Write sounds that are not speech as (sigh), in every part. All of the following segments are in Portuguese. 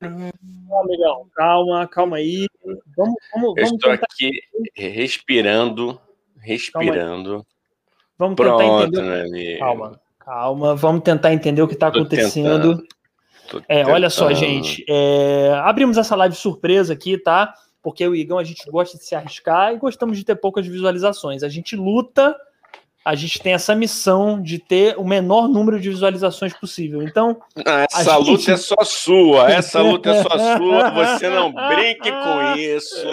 amigão, calma, calma aí. Vamos, vamos, Eu vamos estou tentar, aqui respirando, respirando. vamos tentar Pronto, entender. meu amigo. Calma, calma, vamos tentar entender o que está acontecendo. É, olha só, gente. é, abrimos essa live surpresa aqui, tá? Porque o Igão a gente gosta de se arriscar e gostamos de ter poucas visualizações. A gente luta, a gente tem essa missão de ter o menor número de visualizações possível. Então, Ah, Essa gente- luta é só sua, essa luta é só sua. Você não brinque com isso.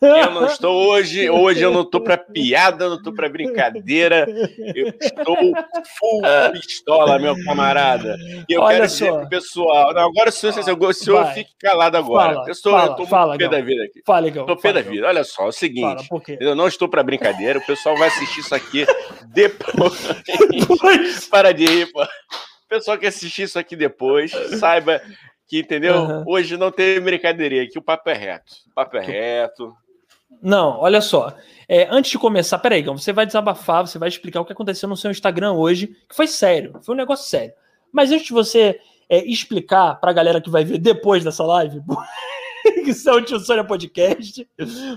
Eu não estou hoje, hoje eu não estou para piada, não estou para brincadeira. Eu estou full pistola, meu camarada. E eu Olha quero dizer só. pro pessoal, não, agora se eu, se eu, se eu Vai. fique calado agora. Fala, eu estou, fala, eu estou fala, pé da vida aqui. fala. Estou pé da vida. Olha só, é o seguinte. Eu não estou para brincadeira, o pessoal vai assistir isso aqui depois. Pois. Para de rir, pô. O pessoal que assistir isso aqui depois, saiba que, entendeu? Aham. Hoje não tem brincadeirinha aqui, o papo é reto. O papo é reto. Não, olha só. É, antes de começar, peraí, Igão, você vai desabafar, você vai explicar o que aconteceu no seu Instagram hoje, que foi sério, foi um negócio sério. Mas antes de você é, explicar pra galera que vai ver depois dessa live, (laughs) que (laughs) isso é o Tio Sônia Podcast,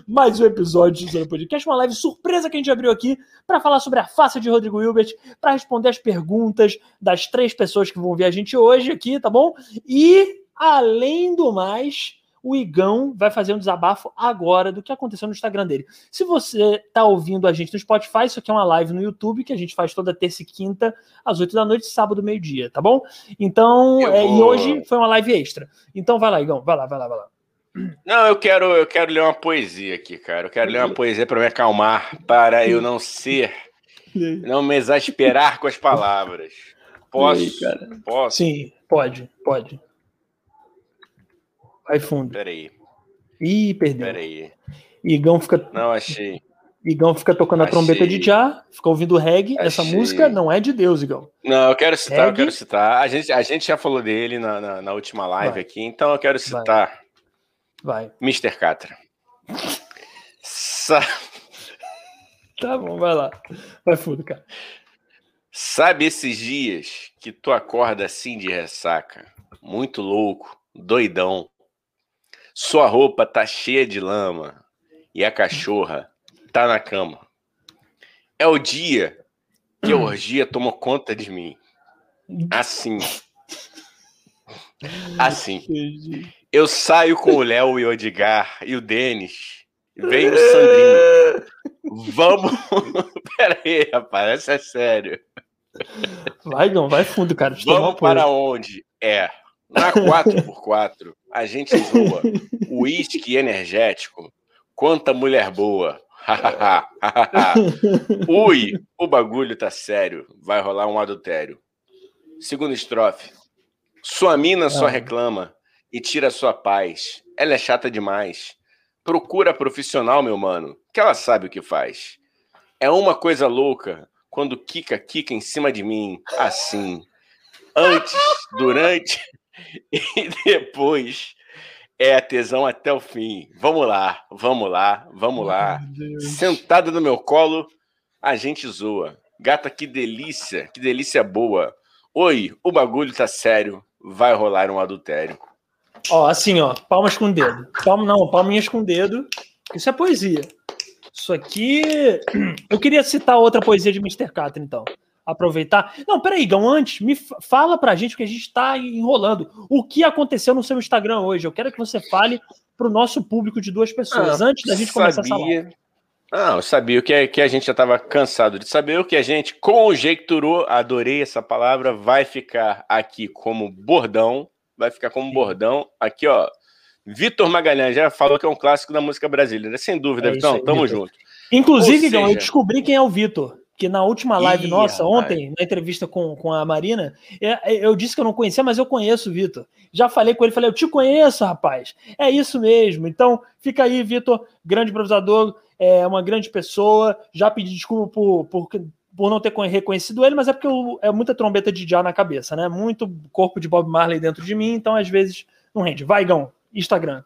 mais um episódio do Tio Sônia Podcast, uma live surpresa que a gente abriu aqui para falar sobre a face de Rodrigo Hilbert, para responder as perguntas das três pessoas que vão ver a gente hoje aqui, tá bom? E, além do mais, o Igão vai fazer um desabafo agora do que aconteceu no Instagram dele. Se você tá ouvindo a gente no Spotify, isso aqui é uma live no YouTube que a gente faz toda terça e quinta, às 8 da noite, sábado, meio-dia, tá bom? Então, é, e hoje foi uma live extra. Então vai lá, Igão, vai lá, vai lá, vai lá. Não, eu quero, eu quero ler uma poesia aqui, cara. Eu quero ler uma poesia para me acalmar, para eu não ser, (laughs) não me exasperar com as palavras. Posso? aí, cara? Posso? Sim, pode, pode. Vai fundo. Peraí, Ih, perdeu. peraí. Igão fica, Não achei. Igão fica tocando a Achei. trombeta de já, fica ouvindo reggae. Essa Achei. música não é de Deus, Igão. Não, eu quero citar, eu Reggae? quero citar. A gente, a gente já falou dele na, na, na última live Vai. aqui, então eu quero citar Vai. Mr. Catra. Sa- Tá bom, vai lá. Vai fundo, cara. Sabe esses dias que tu acorda assim de ressaca, muito louco, doidão. Sua roupa tá cheia de lama e a cachorra tá na cama. É o dia que a orgia tomou conta de mim. Assim. (laughs) Assim. Eu saio com o Léo e o Edgar e o Denis. Vem o Sandrinho. Vamos. (laughs) Pera aí, rapaz, essa é sério. Vai, Igão, vai fundo, cara. Vamos para onde? É. Na 4x4, a gente zoa. Uísque energético. Quanta mulher boa. (laughs) Ui, o bagulho tá sério. Vai rolar um adultério. Segunda estrofe. Sua mina só Ah. reclama e tira sua paz. Ela é chata demais. Procura profissional, meu mano, que ela sabe o que faz. É uma coisa louca quando Kika Kika em cima de mim, assim. Antes, durante (laughs) e depois. É a tesão até o fim. Vamos lá, vamos lá, vamos lá. Sentada no meu colo, a gente zoa. Gata, que delícia, que delícia boa. Oi, o bagulho tá sério, vai rolar um adultério. Ó, assim, ó, palmas com o dedo. Palma, não, palminhas com o dedo. Isso é poesia. Isso aqui. (clears throat) Eu queria citar outra poesia de Mr. Catra, então. Aproveitar. Não, peraí, Gão, antes, me fa- fala pra gente, porque a gente tá enrolando. O que aconteceu no seu Instagram hoje? Eu quero que você fale pro nosso público de duas pessoas, antes da gente começar essa live. sabia. Não, eu sabia o que, que a gente já estava cansado de saber, o que a gente conjecturou, adorei essa palavra, vai ficar aqui como bordão, vai ficar como bordão. Aqui, ó, Vitor Magalhães já falou que é um clássico da música brasileira, sem dúvida, É Vitão, aí, tamo Vitor. junto. Inclusive, Gão, eu seja- descobri quem é o Vitor. Que na última live Ih, nossa, rapaz. ontem, na entrevista com, com a Marina, é- eu disse que eu não conhecia, mas eu conheço o Vitor. Já falei com ele, falei, eu te conheço, rapaz. É isso mesmo. Então, fica aí, Vitor, grande improvisador, é uma grande pessoa. Já pedi desculpa por, por, por não ter con- reconhecido ele, mas é porque eu- é muita trombeta de já na cabeça, né? Muito corpo de Bob Marley dentro de mim, então às vezes não rende. Vai, Gão, Instagram.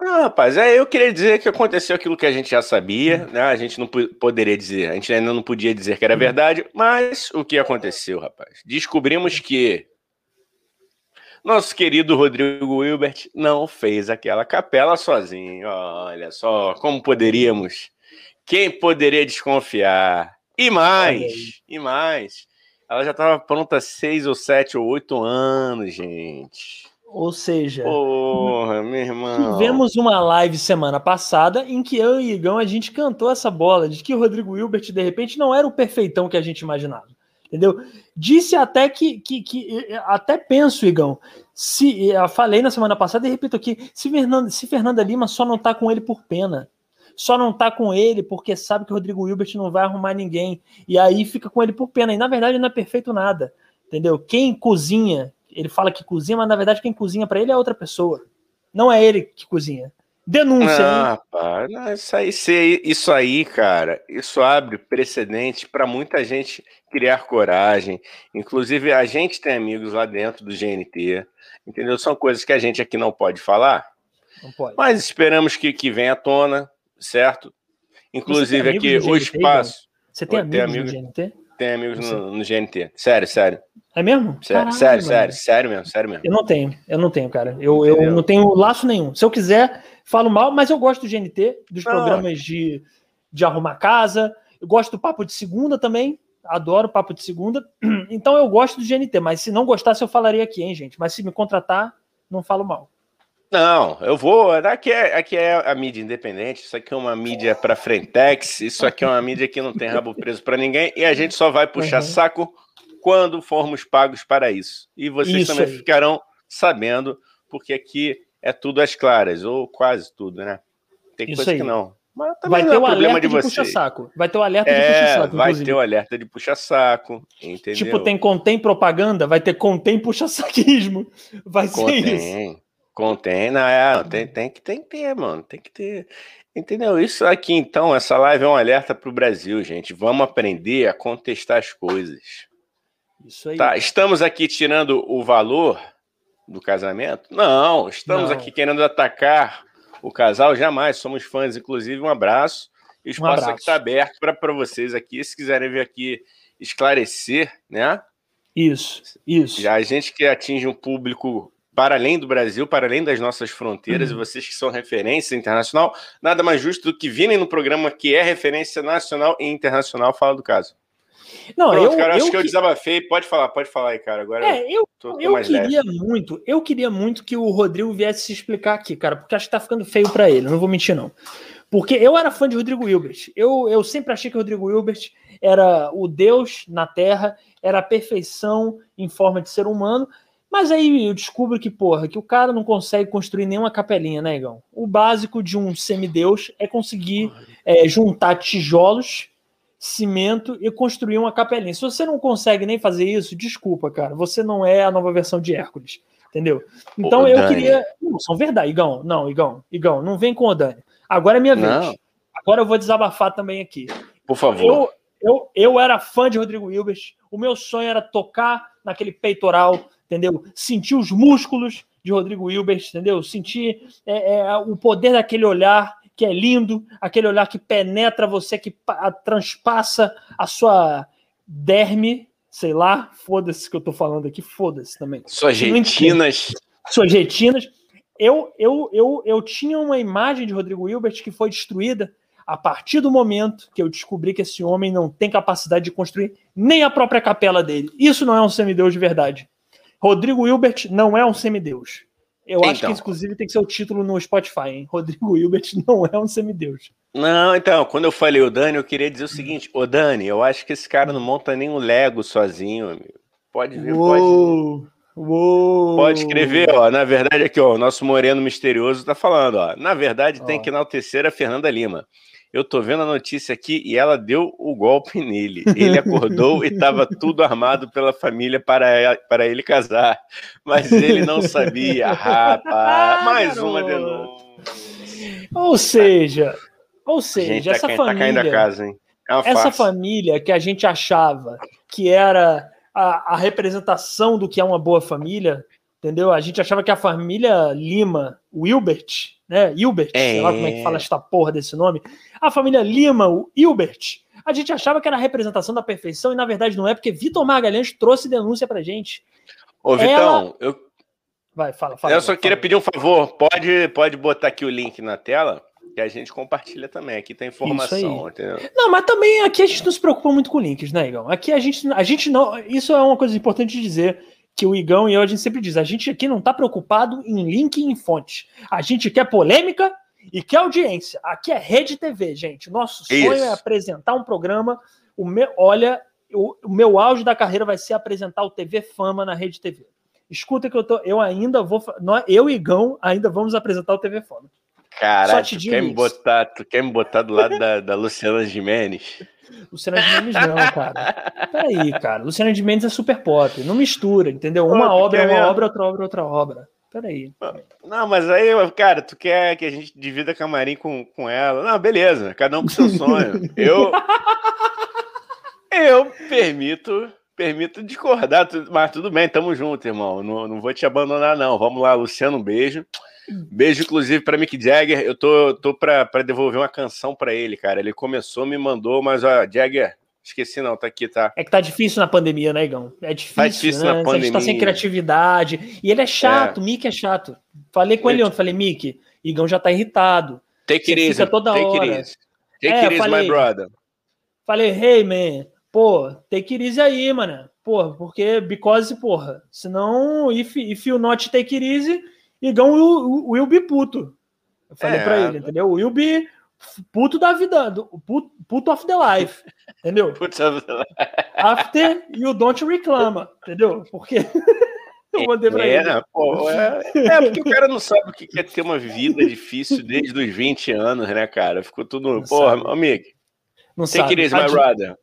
Ah, rapaz, é, eu queria dizer que aconteceu aquilo que a gente já sabia, né? A gente não po- poderia dizer, a gente ainda não podia dizer que era verdade, mas o que aconteceu, rapaz? Descobrimos que Nosso querido Rodrigo Wilbert não fez aquela capela sozinho. Olha só, como poderíamos. Quem poderia desconfiar? E mais, e mais. Ela já estava pronta há seis ou sete ou oito anos, gente. Ou seja, Porra, meu irmão. tivemos uma live semana passada em que eu e o Igão a gente cantou essa bola de que o Rodrigo Hilbert de repente não era o perfeitão que a gente imaginava. Entendeu? Disse até que, que, que até penso, Igão, se eu falei na semana passada e repito aqui, se Fernanda, se Fernanda Lima só não tá com ele por pena, só não tá com ele porque sabe que o Rodrigo Hilbert não vai arrumar ninguém e aí fica com ele por pena. E na verdade não é perfeito nada, entendeu? Quem cozinha ele fala que cozinha, mas na verdade quem cozinha para ele é outra pessoa. Não é ele que cozinha. Denúncia. Ah, pá, não, isso, aí, isso aí, cara, isso abre precedente para muita gente criar coragem. Inclusive, a gente tem amigos lá dentro do GNT, entendeu? São coisas que a gente aqui não pode falar. Não pode. Mas esperamos que, que venha à tona, certo? Inclusive, aqui o espaço. Você tem amigos, amigos no GNT? Tem amigos no, no, GNT. Sério, sério. É mesmo? Sério, Caralho, sério, sério, sério mesmo, sério mesmo. Eu não tenho, eu não tenho, cara. Eu, eu não tenho laço nenhum. Se eu quiser, falo mal, mas eu gosto do GNT, dos não. programas de, de arrumar casa. Eu gosto do Papo de Segunda também. Adoro Papo de Segunda. (clears throat) Então eu gosto do GNT, mas se não gostasse, eu falaria aqui, hein, gente? Mas se me contratar, não falo mal. Não, eu vou. Aqui é, aqui é a mídia independente. Isso aqui é uma mídia para Frentex. Isso aqui é uma mídia que não tem rabo preso para ninguém. E a gente só vai puxar uhum. saco quando formos pagos para isso. E vocês isso também aí. ficarão sabendo, porque aqui é tudo às claras, ou quase tudo, né? Tem isso coisa aí. que não. Mas também vai ter é o alerta de, de puxa-saco. Vai ter o alerta é, de puxa-saco. Vai ter o alerta de puxa-saco. Entendeu? Tipo, tem contém propaganda, vai ter contém puxa-saquismo. Vai contém. ser isso. Contém, não, é, tem, tem, que, tem que ter, mano, tem que ter. Entendeu? Isso aqui, então, essa live é um alerta para o Brasil, gente. Vamos aprender a contestar as coisas. Isso aí. Tá, estamos aqui tirando o valor do casamento? Não, estamos não. aqui querendo atacar o casal, jamais. Somos fãs, inclusive, um abraço. O espaço um abraço. aqui está aberto para vocês aqui, se quiserem vir aqui esclarecer, né? Isso, isso. Já a gente que atinge um público para além do Brasil, para além das nossas fronteiras, uhum. e vocês que são referência internacional, nada mais justo do que virem no programa que é referência nacional e internacional, fala do caso. Não, Pronto, eu, cara, eu acho que eu desabafei. Pode falar, pode falar aí, cara. Agora é, eu, tô, tô eu queria leve. muito, eu queria muito que o Rodrigo viesse se explicar aqui, cara, porque acho que tá ficando feio para ele, não vou mentir, não. Porque eu era fã de Rodrigo Hilbert. Eu, eu sempre achei que o Rodrigo Hilbert era o Deus na Terra, era a perfeição em forma de ser humano, mas aí eu descubro que, porra, que o cara não consegue construir nenhuma capelinha, né, Igão? O básico de um semideus é conseguir é, juntar tijolos, cimento e construir uma capelinha. Se você não consegue nem fazer isso, desculpa, cara. Você não é a nova versão de Hércules. Entendeu? Então Ô, eu Dani. queria. Não, são verdade, Igão. Não, Igão, Igão, não vem com o Dani. Agora é minha vez. Não. Agora eu vou desabafar também aqui. Por favor. Eu, eu, eu era fã de Rodrigo Hilbert. O meu sonho era tocar naquele peitoral entendeu? Sentir os músculos de Rodrigo Hilbert, entendeu? Sentir é, é, o poder daquele olhar que é lindo, aquele olhar que penetra você, que transpassa a sua derme, sei lá, foda-se que eu tô falando aqui, foda-se também. Suas retinas. Suas retinas. Eu, eu, eu, eu tinha uma imagem de Rodrigo Hilbert que foi destruída a partir do momento que eu descobri que esse homem não tem capacidade de construir nem a própria capela dele. Isso não é um semideus de verdade. Rodrigo Hilbert não é um semideus. Eu então. acho que, então. inclusive, tem que ser o título no Spotify, hein? Rodrigo Hilbert (laughs) não é um semideus. Não, então, quando eu falei o Dani, eu queria dizer o seguinte: Ô Dani, eu acho que esse cara não monta nem um Lego sozinho, amigo. Pode Uou. pode. Uou. Pode escrever, ó. Na verdade, aqui, ó, o nosso moreno misterioso tá falando, ó. Na verdade, ó. tem que enaltecer a Fernanda Lima. Eu tô vendo a notícia aqui e ela deu o golpe nele. Ele acordou e estava (laughs) tudo armado pela família para, para ele casar. Mas ele não sabia, (laughs) rapaz. Mais uma denúncia. Ou seja, ou seja, tá essa tá família. Tá casa, hein? É essa família que a gente achava que era a, a representação do que é uma boa família, entendeu? A gente achava que a família Lima, Wilbert, né? Hilbert, é. sei lá como é que fala esta porra desse nome. A família Lima, o Hilbert, a gente achava que era a representação da perfeição e na verdade não é, porque Vitor Magalhães trouxe denúncia pra gente. Ô, Vitão, Ela... eu, Vai, fala, fala. Eu só fala. queria pedir um favor. Pode, pode botar aqui o link na tela que a gente compartilha também. Aqui tem informação, entendeu? Não, mas também aqui a gente não se preocupa muito com links, né, Igão? Aqui a gente, a gente não. Isso é uma coisa importante de dizer. Que o Igão e eu a gente sempre diz: a gente aqui não está preocupado em link e em fonte. A gente quer polêmica e quer audiência. Aqui é Rede TV, gente. Nosso sonho é Isso. é apresentar um programa. O meu, olha, o, o meu auge da carreira vai ser apresentar o TV Fama na Rede TV. Escuta que eu tô, eu ainda vou, nós, eu e Igão ainda vamos apresentar o TV Fama. Caralho, tu quer, me botar, tu quer me botar do lado da, da Luciana Gimenez? Luciana de Mendes não, cara. Peraí, cara. Luciana de Mendes é super pop. Não mistura, entendeu? Uma Pô, obra é uma obra, outra obra é outra obra. Peraí. Não, mas aí, cara, tu quer que a gente divida camarim com, com ela? Não, beleza, cada um com seu sonho. (laughs) Eu. Eu permito. Permito discordar, mas tudo bem, tamo junto, irmão. Não, não vou te abandonar, não. Vamos lá, Luciano, um beijo. Beijo, inclusive, pra Mick Jagger. Eu tô, tô pra, pra devolver uma canção pra ele, cara. Ele começou, me mandou, mas, ó, Jagger, esqueci não, tá aqui, tá? É que tá difícil na pandemia, né, Igão? É difícil, Tá difícil né? na A gente tá sem pandemia. criatividade. E ele é chato, o Mick é chato. Falei com ele ontem, falei, Mick, Igão já tá irritado. Take it easy, toda take hora. it easy. Take É, it easy, falei- my brother. Falei, hey, man, pô, take it easy aí, mano. Pô, porque, because, porra, senão, if, if you not take it easy, Igão will, will be puto. Eu falei É. pra ele, entendeu? Will be puto da vida, do, puto, puto of the life, entendeu? (laughs) Putz, After you don't reclama, entendeu? Porque (laughs) eu mandei pra É, ele. Pô, é, é porque o cara não sabe o que é ter uma vida difícil desde os 20 anos, né, cara? Ficou tudo. Não Porra, sabe. amigo, Não take sabe. it easy, my brother.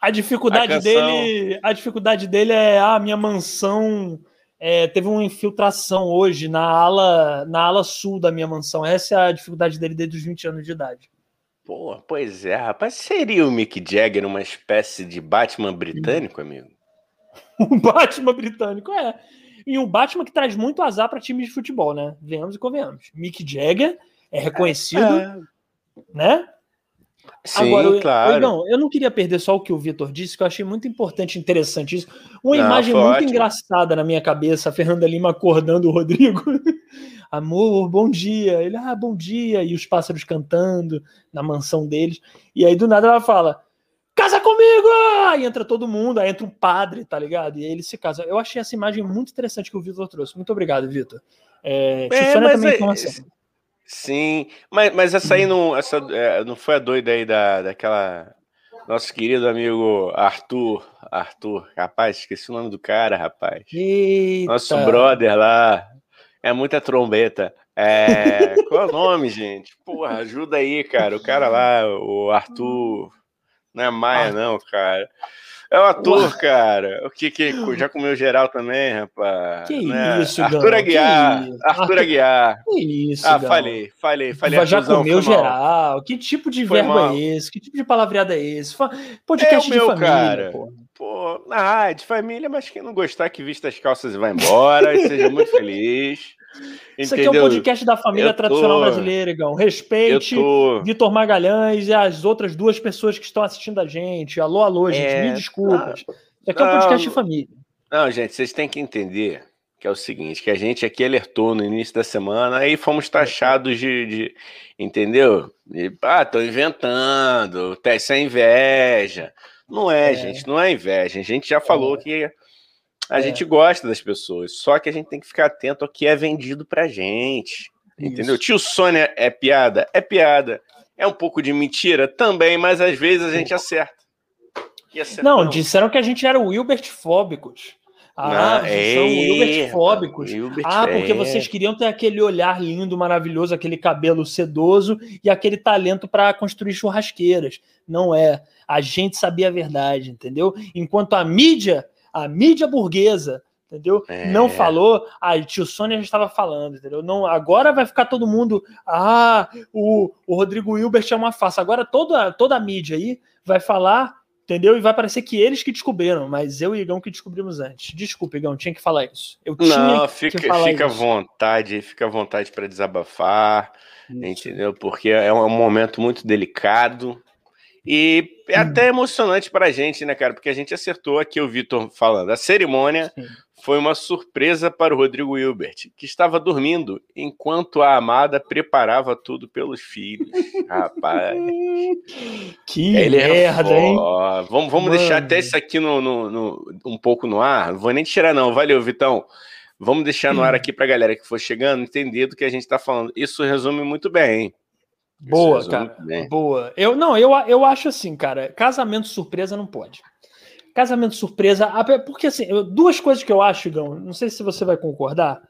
A dificuldade A canção- dele, a dificuldade dele é a minha mansão é, teve uma infiltração hoje na ala na ala sul da minha mansão. Essa é a dificuldade dele desde os 20 anos de idade. Pô, pois é, rapaz. Seria o Mick Jagger uma espécie de Batman britânico, amigo? O (laughs) Batman britânico é. E um Batman que traz muito azar para times de futebol, né? Venhamos e convenhamos. Mick Jagger é reconhecido, É. né? Sim, Agora, eu- claro. eu, não, eu não queria perder só o que o Vitor disse, que eu achei muito importante e interessante isso. Uma Não, imagem muito ótimo. engraçada na minha cabeça, a Fernanda Lima acordando o Rodrigo. (laughs) Amor, bom dia. Ele, ah, bom dia. E os pássaros cantando na mansão deles. E aí, do nada, ela fala: Casa comigo! Aí entra todo mundo, aí entra um padre, tá ligado? E aí ele se casa. Eu achei essa imagem muito interessante que o Vitor trouxe. Muito obrigado, Vitor. É, É, também é- informação. Sim, mas, mas essa aí não, essa, é, não foi a doida aí da, daquela. Nosso querido amigo Arthur. Arthur, rapaz, esqueci o nome do cara, rapaz. Eita. Nosso brother lá. É muita trombeta. É, qual é o nome, gente? Porra, ajuda aí, cara. O cara lá, o Arthur. Não é Maia, não, cara. É o ator, cara. O que que já comeu geral também, rapaz? Que Né? isso, Arthur Gão, Aguiar. isso. Arthur Aguiar. Que isso, Ah, Gão. falei, falei, falei. já Arthurzão, comeu mal. geral. Que tipo de Foi verbo mal. é esse? Que tipo de palavreado é esse? Fa- Podcast É meu, de família, cara. pô. Pô, ah, é de família, mas quem não gostar que vista as calças e vá embora, e seja muito (laughs) feliz. Isso aqui é o Entendeu? podcast da família tô- tradicional brasileira, Igão. Respeite tô. Vitor Magalhães e as outras duas pessoas que estão assistindo a gente. Alô, alô, gente. É, Me desculpas. Isso aqui é um não, podcast de não- família. Não, gente, vocês têm que entender que é o seguinte, que a gente aqui alertou no início da semana, aí fomos taxados de, de- entendeu? De, ah, estão inventando, tá- isso é inveja. Não é, É. gente, não é inveja. A gente já falou que a gente gosta das pessoas, só que a gente tem que ficar atento ao que é vendido pra gente. Entendeu? Isso. Tio Sônia é piada? É piada. É um pouco de mentira? Também, mas às vezes a gente acerta. Não, disseram que a gente era Wilbert fóbicos. Ah, Não, vocês são é, Wilbert fóbicos. Hilbert, Ah, porque é. vocês queriam ter aquele olhar lindo, maravilhoso, aquele cabelo sedoso e aquele talento para construir churrasqueiras. Não é. A gente sabia a verdade, entendeu? Enquanto a mídia, a mídia burguesa, entendeu? É. Não falou, a tio Sônia já estava falando, entendeu? Não, agora vai ficar todo mundo, ah, o, o Rodrigo Hilbert é uma farsa. Agora toda, toda a mídia aí vai falar, entendeu? E vai parecer que eles que descobriram, mas eu e Igão que descobrimos antes. Desculpa, Igão, tinha que falar isso. Eu tinha Não, fica, fica à vontade, fica à vontade para desabafar, Isso. entendeu? Porque é um momento muito delicado e é Hum. até emocionante para a gente, né, cara? Porque a gente acertou aqui o Vitor falando. A cerimônia Sim. Foi uma surpresa para o Rodrigo Hilbert, que estava dormindo enquanto a amada preparava tudo pelos filhos. (laughs) Rapaz. Que Ele é merda, é hein? Vamos, vamos deixar até isso aqui no, no, no, um pouco no ar. Não vou nem tirar, não. Valeu, Vitão. Vamos deixar no ar aqui para a galera que for chegando entender do que a gente está falando. Isso resume muito bem, hein? Boa, cara. Boa. Eu não, eu, eu acho assim, cara. Casamento surpresa não pode. Casamento surpresa, porque assim, duas coisas que eu acho, Gão, não sei se você vai concordar.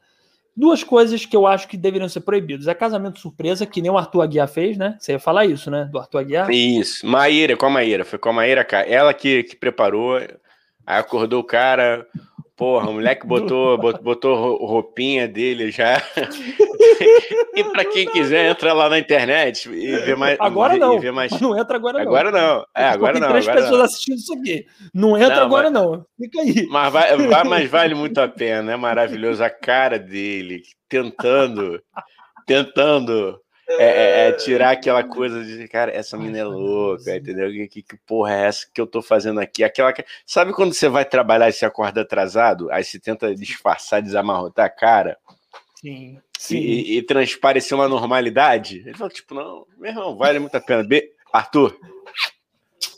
Duas coisas que eu acho que deveriam ser proibidas. É casamento surpresa, que nem o Arthur Aguiar fez, né? Você ia falar isso, né? Do Arthur Aguiar. Isso. Maíra, com a Maíra. Foi com a Maíra, ela que, que preparou. Aí acordou o cara, Porra, o moleque (laughs) botou, botou roupinha dele já. (laughs) e para quem quiser, entra lá na internet e ver (laughs) mais. Agora não. Mais... Não entra agora não. Agora não. É, agora tem não. três agora pessoas não. assistindo isso aqui. Não entra não, agora mas... não. Fica aí. Mas, vai, vai, mas vale muito a pena. É maravilhoso a cara dele tentando, tentando é, é, é, tirar aquela coisa de, cara, essa menina é louca, entendeu? Que, que, porra é essa que eu tô fazendo aqui? Aquela Sabe quando você vai trabalhar e você acorda atrasado? Aí você tenta disfarçar, desamarrotar a cara? Sim. sim. E, e, transparecer uma normalidade? Ele fala, tipo, não, meu irmão, vale muito a pena. Be... Arthur.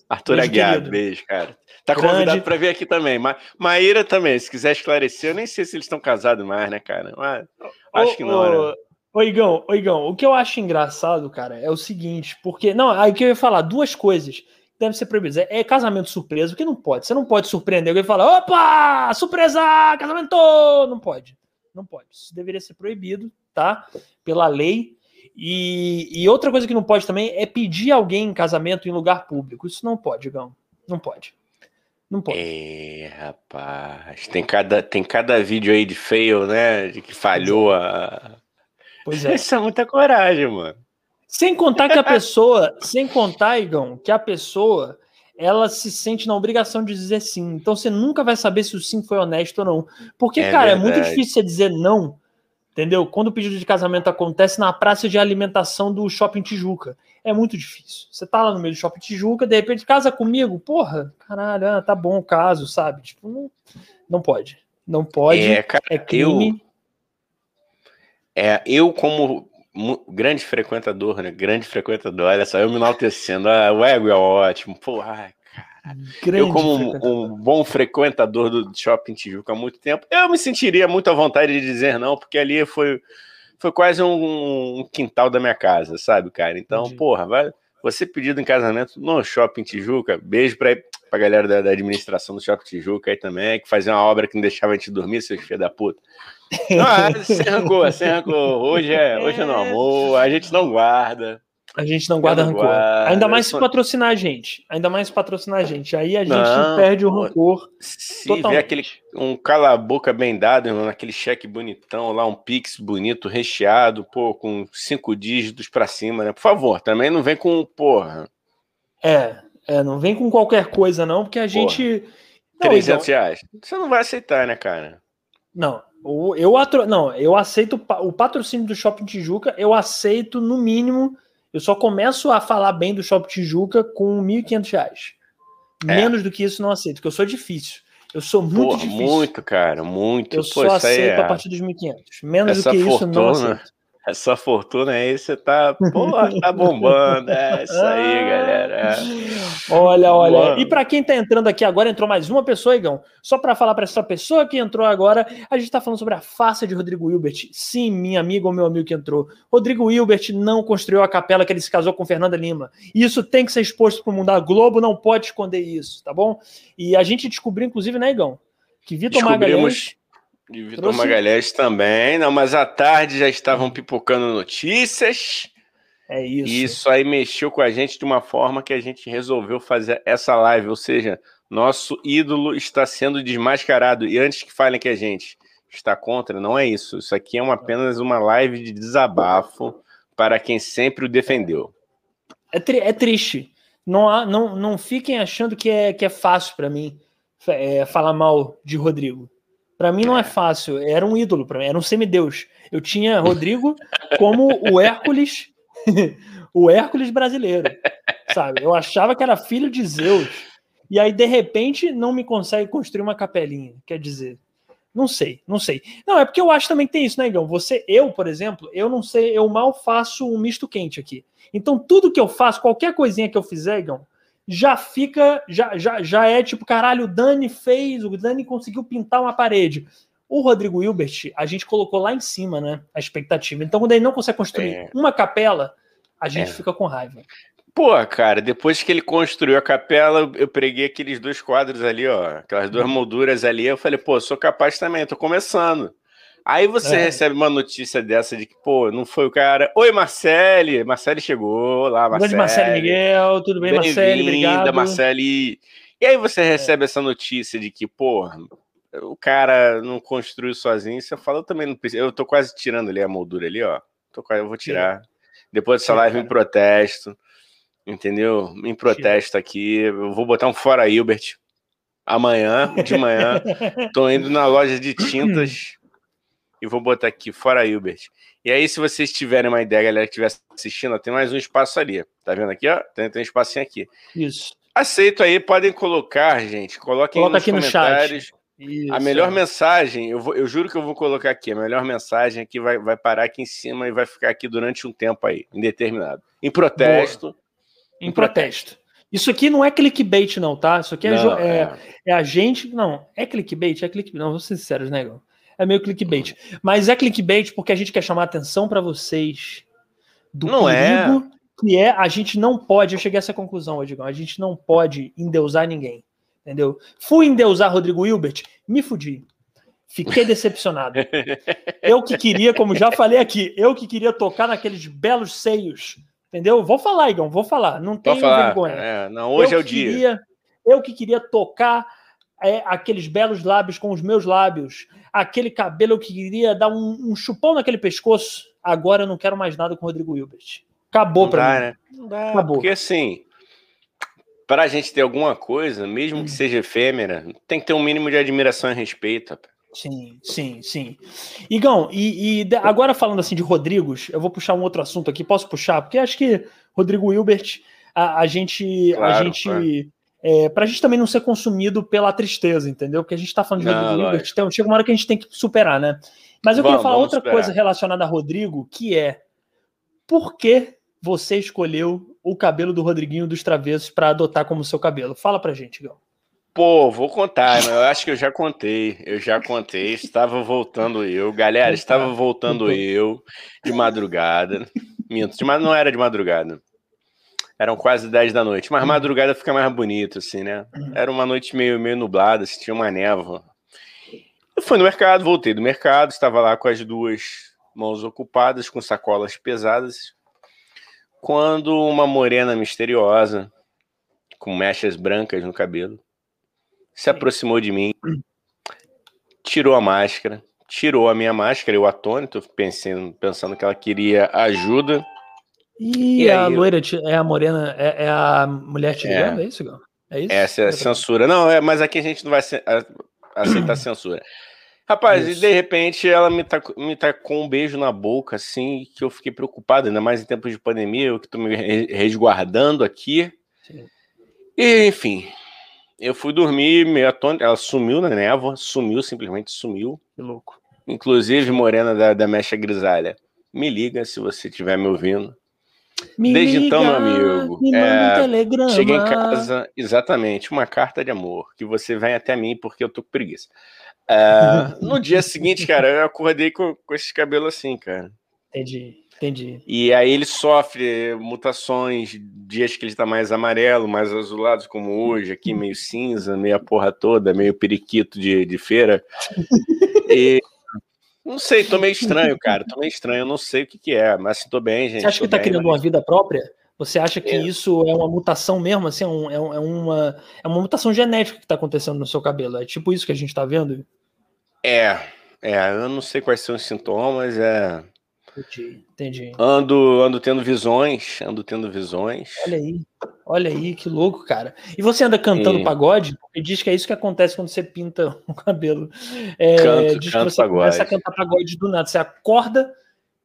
Arthur beijo, Aguiar, querido. beijo, cara. Tá Grande. convidado para vir aqui também. Ma Maíra também, se quiser esclarecer, eu nem sei se eles estão casados mais, né, cara? Mas, acho que não, né? Ô Igão, ô Igão, o que eu acho engraçado, cara, é o seguinte, porque. Não, aí que eu ia falar, duas coisas devem ser proibidas. É, é casamento surpresa, que não pode. Você não pode surpreender alguém e falar, opa, surpresa, casamento! Não pode. Não pode. Isso deveria ser proibido, tá? Pela lei. E, e outra coisa que não pode também é pedir alguém em casamento em lugar público. Isso não pode, Igão. Não pode. Não pode. É, rapaz. Tem cada, tem cada vídeo aí de fail, né? De que falhou a Pois (laughs) é. Isso é muita coragem, mano. Sem contar que a pessoa, (laughs) sem contar, Igão, que a pessoa ela se sente na obrigação de dizer sim. Então você nunca vai saber se o sim foi honesto ou não. Porque, é cara, verdade. é muito difícil você dizer não, entendeu? Quando o pedido de casamento acontece na praça de alimentação do Shopping Tijuca. É muito difícil. Você tá lá no meio do Shopping Tijuca, de repente casa comigo, porra, caralho, ah, tá bom o caso, sabe? Tipo, não, não pode. Não pode. É, cara, é crime. Eu é, eu, como grande frequentador, né? Grande frequentador, olha só, eu me enaltecendo. Ah, o ego é ótimo. Pô, ai, cara. Grande eu, como um, um, bom frequentador do Shopping Tijuca há muito tempo, eu me sentiria muito à vontade de dizer não, porque ali foi, foi quase um, um quintal da minha casa, sabe, cara? Então, Entendi. porra, vai. Você pedido em casamento no Shopping Tijuca, beijo pra, pra galera da, da administração do Shopping Tijuca aí também, que fazia uma obra que não deixava a gente dormir, seus filhos da puta. (laughs) Ah, sem rancor, sem rancor. Hoje é, hoje é no amor, a gente não guarda. A gente não guarda rancor. Guarda. Ainda mais se patrocinar a gente. Ainda mais se patrocinar a gente. Aí a gente não, perde o rancor. Se totalmente. vê aquele um cala-boca bem dado, naquele cheque bonitão lá, um pix bonito, recheado, pô, com cinco dígitos para cima, né? Por favor, também não vem com porra. É, é, não vem com qualquer coisa, não, porque a gente. Não, 300 então... reais. Você não vai aceitar, né, cara? Não, eu, atro... não, eu aceito o patrocínio do Shopping Tijuca, eu aceito no mínimo, eu só começo a falar bem do Shopping Tijuca com R$ 1.500. É. Menos do que isso não aceito, porque eu sou difícil. Eu sou muito Porra, difícil. Muito, cara, muito. Eu Pô, só aceito é... a partir dos 1.500. Menos Essa do que fortuna... isso não aceito. Essa fortuna aí, você tá, porra, tá bombando. É isso aí, galera. É. Olha, olha. Mano. E para quem tá entrando aqui agora, entrou mais uma pessoa, Igão. Só para falar para essa pessoa que entrou agora, a gente tá falando sobre a farsa de Rodrigo Hilbert. Sim, minha amiga ou meu amigo que entrou. Rodrigo Hilbert não construiu a capela que ele se casou com Fernanda Lima. Isso tem que ser exposto pro mundo. A Globo não pode esconder isso, tá bom? E a gente descobriu, inclusive, né, Igão? Que Vitor Magalhães de Vitor Trouxe... Magalhães também, não, mas à tarde já estavam pipocando notícias. É isso. E isso aí mexeu com a gente de uma forma que a gente resolveu fazer essa live, ou seja, nosso ídolo está sendo desmascarado. E antes que falem que a gente está contra, não é isso. Isso aqui é uma, apenas uma live de desabafo para quem sempre o defendeu. É, tri é triste. Não, há, não, não fiquem achando que é, que é fácil para mim é, falar mal de Rodrigo. Para mim não é fácil, era um ídolo para mim, era um semideus. Eu tinha Rodrigo como o Hércules, (laughs) o Hércules brasileiro, sabe? Eu achava que era filho de Zeus. E aí de repente não me consegue construir uma capelinha, quer dizer, Não sei, não sei. Não, é porque eu acho também que tem isso, né, Igão? Você, eu, por exemplo, eu não sei, eu mal faço um misto quente aqui. Então, tudo que eu faço, qualquer coisinha que eu fizer, Igão, já fica, já, já, já é tipo, caralho, o Dani fez, o Dani conseguiu pintar uma parede. O Rodrigo Hilbert, a gente colocou lá em cima, né, a expectativa. Então, quando ele não consegue construir é. uma capela, a gente é. fica com raiva. Pô, cara, depois que ele construiu a capela, eu preguei aqueles dois quadros ali, ó, aquelas duas uhum. molduras ali. Eu falei, pô, sou capaz também, tô começando. Aí você é. recebe uma notícia dessa de que, pô, não foi o cara. Oi, Marcele! Marcele chegou lá, Marcele. Grande Marcele Miguel, tudo bem, bem Marcele? Obrigado. Marcele. E aí você é. recebe é. essa notícia de que, pô, o cara não construiu sozinho. Você fala, eu também não preciso. Eu tô quase tirando ali a moldura ali, ó. Tô quase, eu vou tirar. Depois dessa live, em protesto entendeu? Em protesto aqui. Eu vou botar um fora Hilbert amanhã, de manhã. (laughs) Tô indo na loja de tintas e vou botar aqui fora Hilbert. E aí, se vocês tiverem uma ideia, galera que estiver assistindo, tem mais um espaço ali. Tá vendo aqui, ó? Tem, tem um espacinho aqui. Isso. Aceito aí, podem colocar, gente. Coloquem Coloca nos aqui comentários. No Isso, a melhor é. mensagem, eu, vou, eu juro que eu vou colocar aqui, a melhor mensagem aqui vai, vai parar aqui em cima e vai ficar aqui durante um tempo aí, indeterminado. Em protesto, Boa em protesto. Isso aqui não é clickbait, não, tá? Isso aqui é, não, é, é. é, a gente. Não, é clickbait, é clickbait. Não, vou ser sinceros, né, É meio clickbait. Mas é clickbait porque a gente quer chamar atenção para vocês do não é. perigo é. que é a gente não pode. Eu cheguei a essa conclusão, Edgar. A gente não pode endeusar ninguém. Entendeu? Fui endeusar Rodrigo Hilbert, me fudi. Fiquei decepcionado. (laughs) eu que queria, como já falei aqui, eu que queria tocar naqueles belos seios Entendeu? Vou falar, Igão, vou falar. Não tenho vergonha. É, não, hoje eu é o queria, dia. Eu que queria tocar é, aqueles belos lábios com os meus lábios, aquele cabelo eu que queria dar um, um, chupão naquele pescoço. Agora eu não quero mais nada com o Rodrigo Hilbert. Acabou para mim. Né? Não dá, Acabou. Porque assim, para a gente ter alguma coisa, mesmo que hum. seja efêmera, tem que ter um mínimo de admiração e respeito. Sim, sim, sim. Igão, e, e, agora falando assim de Rodrigos, eu vou puxar um outro assunto aqui. Posso puxar? Porque acho que Rodrigo Hilbert, a, a gente. Claro, a gente É, pra gente também não ser consumido pela tristeza, entendeu? Porque a gente tá falando de não, Rodrigo Hilbert, então chega uma hora que a gente tem que superar, né? Mas eu vamos, queria falar outra superar. coisa relacionada a Rodrigo, que é por que você escolheu o cabelo do Rodriguinho dos Travessos para adotar como seu cabelo? Fala pra gente, Igão. Pô, vou contar, eu acho que eu já contei. Eu já contei. Estava voltando eu. Galera, estava voltando eu de madrugada. Minto, mas não era de madrugada. Eram quase 10 da noite. Mas madrugada fica mais bonito, assim, né? Era uma noite meio, meio nublada, assim, tinha uma névoa. Eu fui no mercado, voltei do mercado, estava lá com as duas mãos ocupadas, com sacolas pesadas, quando uma morena misteriosa, com mechas brancas no cabelo, se aproximou de mim, tirou a máscara, tirou a minha máscara, eu atônito, pensando, pensando que ela queria ajuda. E, e a loira é a morena, é, é a mulher ligando, é, é isso, Gal? É isso? Essa é a censura. Não, é, mas aqui a gente não vai aceitar (clears throat) censura. Rapaz, Isso. e de repente ela me, tá, me tacou um beijo na boca, assim, que eu fiquei preocupado, ainda mais em tempos de pandemia, eu que tô me resguardando aqui. Sim. E, enfim, eu fui dormir meio atônito. Ela sumiu na névoa, sumiu, simplesmente sumiu. Que louco. Inclusive, Morena da, da Mecha Grisalha, me liga se você estiver me ouvindo. Me Desde liga, então, meu amigo, me é, um cheguei em casa, exatamente, uma carta de amor, que você vem até mim porque eu tô com preguiça. É, (laughs) no dia seguinte, cara, eu acordei com, com esse cabelo assim, cara. Entendi. Entendi. E aí ele sofre mutações, dias que ele está mais amarelo, mais azulado, como hoje, aqui meio cinza, meio a porra toda, meio periquito de, de feira. (laughs) e não sei, tô meio estranho, (laughs) cara. Tô meio estranho, eu não sei o que, que é, mas tô bem, gente. Você acha que tá bem, criando mas... uma vida própria? Você acha que é. isso é uma mutação mesmo? Assim, é, um, é, uma, é uma mutação genética que está acontecendo no seu cabelo? É tipo isso que a gente está vendo? É, é, eu não sei quais são os sintomas, é. Entendi, entendi. Ando, ando tendo visões, ando tendo visões. Olha aí, olha aí, que louco, cara. E você anda cantando pagode? Porque diz que é isso que acontece quando você pinta (laughs) o cabelo. É, canto, diz canto que você pagode. começa a cantar pagode do nada. Você acorda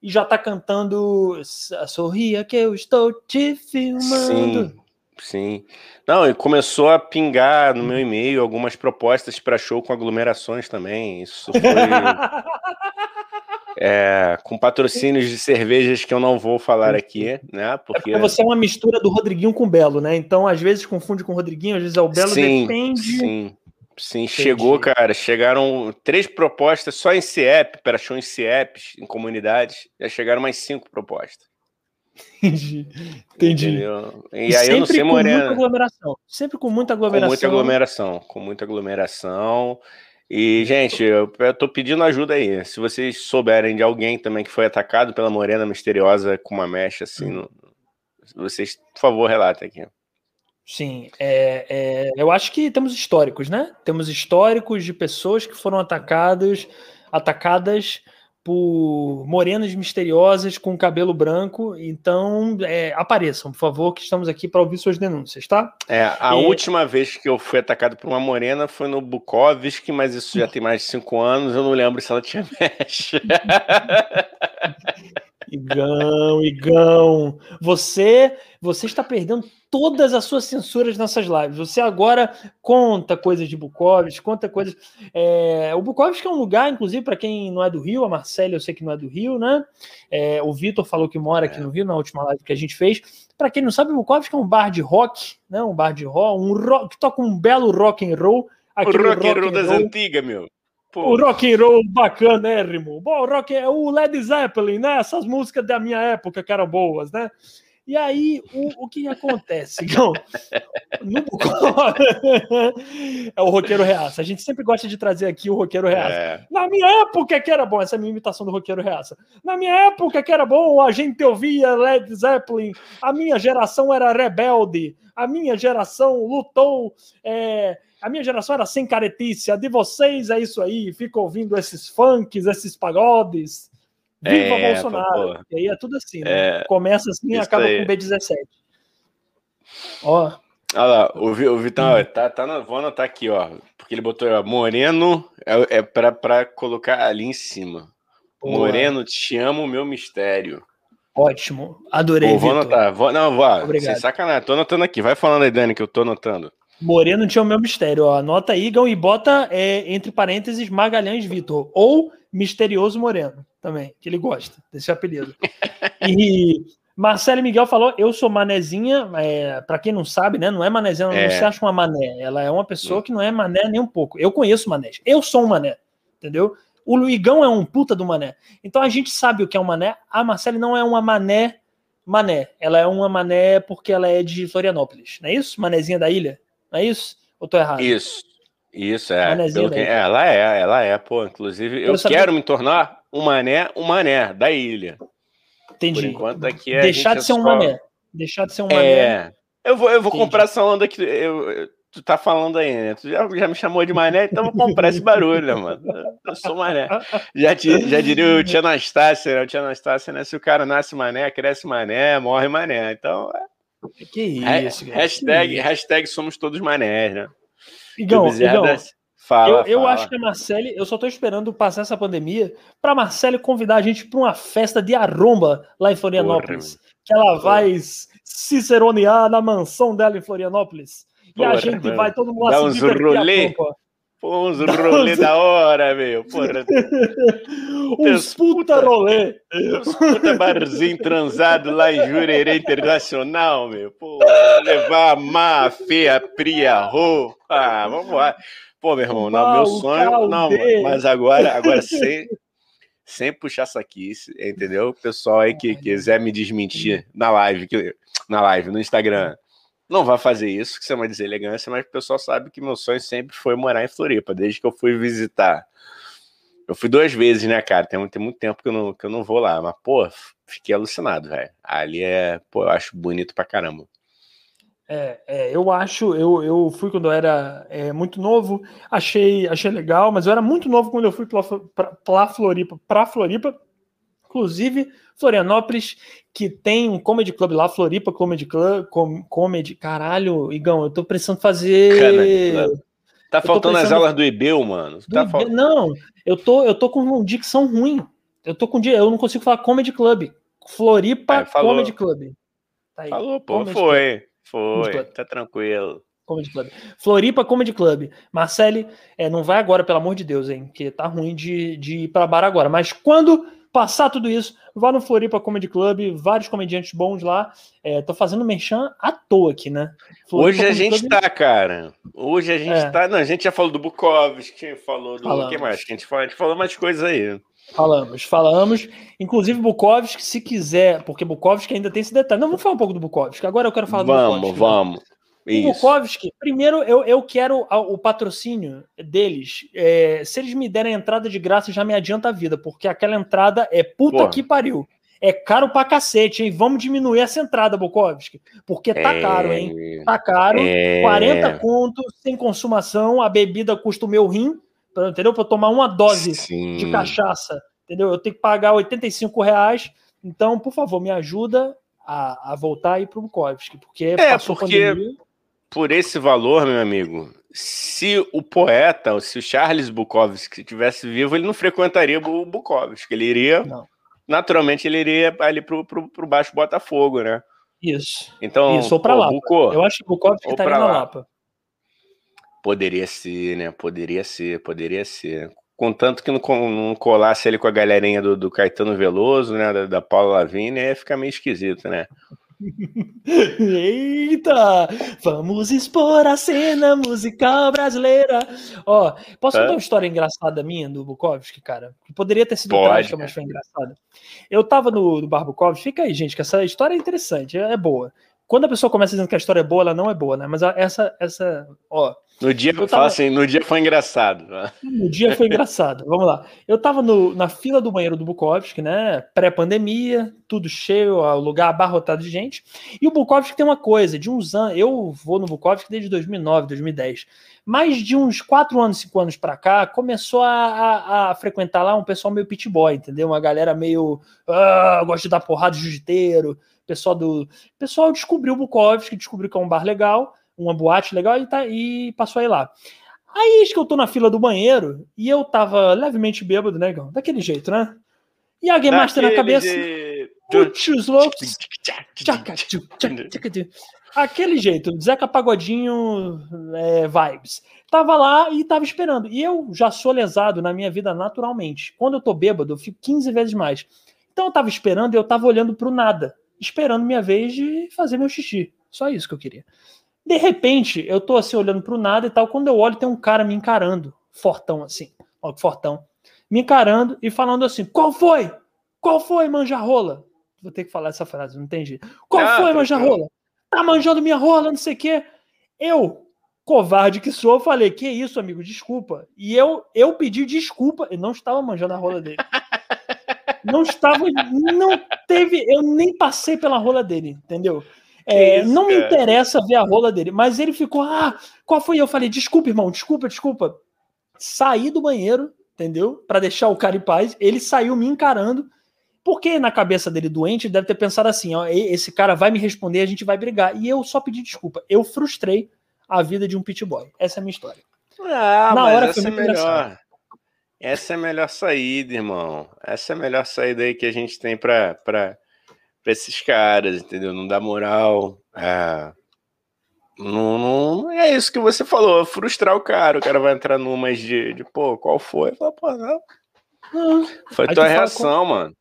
e já tá cantando Sorria que eu estou te filmando. Sim. Sim. Não, e começou a pingar no meu e-mail algumas propostas para show com aglomerações também. Isso foi. (laughs) (laughs) é, com patrocínios de cervejas que eu não vou falar aqui, né? Porque... É porque você é uma mistura do Rodriguinho com o Belo, né? Então, às vezes confunde com o Rodriguinho, às vezes é o Belo, sim, depende. Sim. Sim, Entendi. chegou, cara. Chegaram três propostas só em CIEP, para show em CIEPs, em comunidades. Já chegaram mais cinco propostas. Entendi. Entendi. Entendeu? E, e aí eu não sei, com Morena. muita aglomeração. Sempre com muita aglomeração. Com muita aglomeração. Com muita aglomeração. E, gente, eu, eu tô pedindo ajuda aí. Se vocês souberem de alguém também que foi atacado pela morena misteriosa com uma mecha, assim, hum. no, vocês, por favor, relatem aqui. Sim, é, é, eu acho que temos históricos, né? Temos históricos de pessoas que foram atacadas, atacadas por morenas misteriosas com cabelo branco. Então, é, apareçam, por favor, que estamos aqui para ouvir suas denúncias, tá? É, a última vez que eu fui atacado por uma morena foi no Bukowski, mas isso já tem mais de cinco anos. Eu não lembro se ela tinha (laughs) mesh. (laughs) Igão, Igão, você, você está perdendo todas as suas censuras nessas lives. Você agora conta coisas de Bukowski, conta coisas. É, o Bukowski é um lugar, inclusive, para quem não é do Rio, a Marcela eu sei que não é do Rio, né? É, o Vitor falou que mora aqui é. no Rio na última live que a gente fez. Para quem não sabe, o Bukowski é um bar de rock, né? Um bar de rock, um rock que toca um belo rock and roll. O rock, rock and roll das antigas, meu. Pô. O rock and roll bacanérrimo. Bom, o rock é o Led Zeppelin, né? Essas músicas da minha época que eram boas, né? E aí, o, o que acontece? (laughs) Então, no... (laughs) é o roqueiro reaça. A gente sempre gosta de trazer aqui o roqueiro reaça. É. Na minha época que era bom, essa é a minha imitação do roqueiro reaça. Na minha época que era bom, a gente ouvia Led Zeppelin, a minha geração era rebelde, a minha geração lutou. É a minha geração era sem caretice, a de vocês é isso aí, fica ouvindo esses funks, esses pagodes. Viva é, Bolsonaro! Pô. E aí é tudo assim, né? É, Começa assim e acaba aí. com B17. Ó. Olha lá, o, o Vitão, hum. tá, tá vou anotar aqui, ó. Porque ele botou ó, Moreno, é, é pra, pra colocar ali em cima. Boa. Moreno, te amo, meu mistério. Ótimo, adorei. Pô, vou anotar, vou, não, vou, Obrigado. sem sacanagem, tô anotando aqui. Vai falando aí, Dani, que eu tô anotando. Moreno tinha o meu mistério, ó. Anota aí, Gão, e bota é, entre parênteses Magalhães Vitor. Ou Misterioso Moreno também, que ele gosta desse apelido. (laughs) e Marcelo Miguel falou: Eu sou manezinha, é, para quem não sabe, né? Não é manezinha, é. não se acha uma mané. Ela é uma pessoa que não é mané nem um pouco. Eu conheço mané. Eu sou um mané, entendeu? O Luigão é um puta do mané. Então a gente sabe o que é um mané. A Marcele não é uma mané mané. Ela é uma mané porque ela é de Florianópolis, não é isso? Manezinha da ilha? Não é isso? Ou tô errado? Isso. Isso, é. Que, ela é, ela é, pô. Inclusive, eu, eu quero me tornar um mané, um mané da ilha. Entendi. Por enquanto aqui é Deixar de ser um mané. Deixar de ser um mané. É. Eu vou, eu vou comprar essa onda que eu, tu tá falando aí, né? Tu já, já me chamou de mané, então vou comprar esse barulho, né, mano? Eu sou mané. Já, já diria o tia Anastácia, né? O tia Anastácia, né? Se o cara nasce mané, cresce mané, morre mané. Então, é que isso, cara. Hashtag, hashtag somos todos manés, né? Igão, Igão fala, eu, eu acho que a Marcele, eu só tô esperando passar essa pandemia para Marcele convidar a gente para uma festa de arromba lá em Florianópolis. Porra, que ela vai ciceronear na mansão dela em Florianópolis. E Porra, a gente mano. vai todo mundo lá se divertir Pô, uns rolê da hora, meu. Porra. (laughs) uns puta, rolê. Uns puta barzinho transado lá em Jurerê Internacional, meu. Pô, levar a máfia, pria, ro. Ah, vamos lá. Pô, meu irmão, não, meu sonho. Não, mas agora, agora sem, sem puxar saquice, entendeu? O pessoal aí que quiser me desmentir na live, na live, no Instagram não vai fazer isso, que isso é uma deselegância, mas o pessoal sabe que meu sonho sempre foi morar em Floripa, desde que eu fui visitar. Eu fui duas vezes, né, cara? Tem, tem muito tempo que eu, não, que eu não vou lá, mas, pô, fiquei alucinado, velho. Ali é, pô, eu acho bonito pra caramba. É, é, eu acho, eu, eu fui quando eu era é, muito novo, achei, achei legal, mas eu era muito novo quando eu fui para Floripa, para Floripa, inclusive Florianópolis, que tem um comedy club lá, Floripa Comedy Club, com, comedy, caralho, Igão, eu tô precisando fazer... Tá faltando as aulas do IBEU, mano. Tá fal... Não, eu tô, eu tô com uma dicção ruim. Eu tô com eu não consigo falar Comedy Club. Floripa é, Comedy Club. Tá aí, falou, pô, foi. Club. Foi, tá tranquilo. Comedy Club. Floripa Comedy Club. Marcele, é, não vai agora, pelo amor de Deus, hein? Que tá ruim de, de ir pra bar agora. Mas quando passar tudo isso, vá no Floripa Comedy Club, vários comediantes bons lá. É, tô fazendo merchan à toa aqui, né? Floripa Hoje a gente Club... tá, cara. Hoje a gente é. tá. Não, a gente já falou do Bukowski, falou do. O que mais? Que a gente falou, a gente falou mais coisas aí. Falamos, falamos. Inclusive Bukowski, se quiser, porque Bukowski ainda tem esse detalhe. Não, vamos falar um pouco do Bukowski. Agora eu quero falar do vamos, Bukowski. Vamos, vamos. O Bukowski, primeiro eu, eu quero o patrocínio deles. É, se eles me derem a entrada de graça, já me adianta a vida, porque aquela entrada é puta Porra. que pariu. É caro pra cacete, hein? Vamos diminuir essa entrada, Bukowski. Porque tá é... caro, hein? Tá caro. É... 40 contos, sem consumação, a bebida custa o meu rim, entendeu? Pra eu tomar uma dose Sim. de cachaça, entendeu? Eu tenho que pagar 85 reais. Então, por favor, me ajuda a, a voltar aí pro Bukowski, porque é, passou porque... pandemia por esse valor, meu amigo, se o poeta, se o Charles Bukowski estivesse vivo, ele não frequentaria o Bukowski. Ele iria, não. naturalmente, ele iria ali pro, pro, pro Baixo Botafogo, né? Isso. Então, Isso, ou pra lá. Eu acho que o Bukowski estaria na Lapa. Poderia ser, né? Poderia ser, poderia ser. Contanto que não, não colasse ele com a galerinha do, do Caetano Veloso, né? Da, da Paula Lavigne, ia ficar meio esquisito, né? Eita! Vamos expor a cena musical brasileira. Ó, posso contar uma história engraçada minha do Bukowski, cara? Que poderia ter sido Pode, trágica, mas foi engraçada. Eu tava no, no Bar Bukowski, fica aí, gente, que essa história é interessante, é, é boa. Quando a pessoa começa dizendo que a história é boa, ela não é boa, né? Mas essa, essa, ó, no dia, eu tava... assim, no dia foi engraçado. No dia foi engraçado. Vamos lá. Eu tava no, na fila do banheiro do Bukowski, né? Pré-pandemia, tudo cheio, o lugar abarrotado de gente. E o Bukowski tem uma coisa, de uns anos. Eu vou no Bukowski desde 2009, 2010. Mais de uns 4 anos, 5 anos pra cá, começou a, a, a frequentar lá um pessoal meio pit boy, entendeu? Uma galera meio. Ah, gosta de dar porrada de jiu-jiteiro. Pessoal do. pessoal descobriu o Bukowski, descobriu que é um bar legal uma boate legal e, tá, e passou aí lá. Aí acho que eu tô na fila do banheiro e eu tava levemente bêbado, né, Gão? Daquele jeito, né? E a Game Master na cabeça. Putz, os loucos. Aquele jeito, Zeca Pagodinho é, vibes. Tava lá e tava esperando. E eu já sou lesado na minha vida naturalmente. Quando eu tô bêbado, eu fico 15 vezes mais. Então eu tava esperando e eu tava olhando pro nada. Esperando minha vez de fazer meu xixi. Só isso que eu queria. De repente, eu tô assim olhando pro nada e tal. Quando eu olho, tem um cara me encarando, fortão assim, ó, fortão, me encarando e falando assim: Qual foi? Qual foi, manjarrola? Vou ter que falar essa frase, não entendi. Qual ah, foi, manjarrola? Tá manjando minha rola, não sei o quê. Eu, covarde que sou, falei: Que isso, amigo, desculpa. E eu, eu pedi desculpa e não estava manjando a rola dele. não estava, não teve, eu nem passei pela rola dele, entendeu? É, isso, não me interessa ver a rola dele, mas ele ficou, ah, qual foi? Eu falei, desculpa, irmão, desculpa, desculpa. Saí do banheiro, entendeu? Para deixar o cara em paz. Ele saiu me encarando, porque na cabeça dele doente, ele deve ter pensado assim: ó, esse cara vai me responder, a gente vai brigar. E eu só pedi desculpa. Eu frustrei a vida de um pit boy. Essa é a minha história. Ah, na hora essa foi é melhor. Engraçado. Essa é a melhor saída, irmão. Essa é a melhor saída aí que a gente tem para para esses caras, entendeu? Não dá moral. É, não, não, é isso que você falou, frustrar o cara. O cara vai entrar numas de, de pô, qual foi? Fala, pô, não. não. Foi Aí tua reação, como, mano.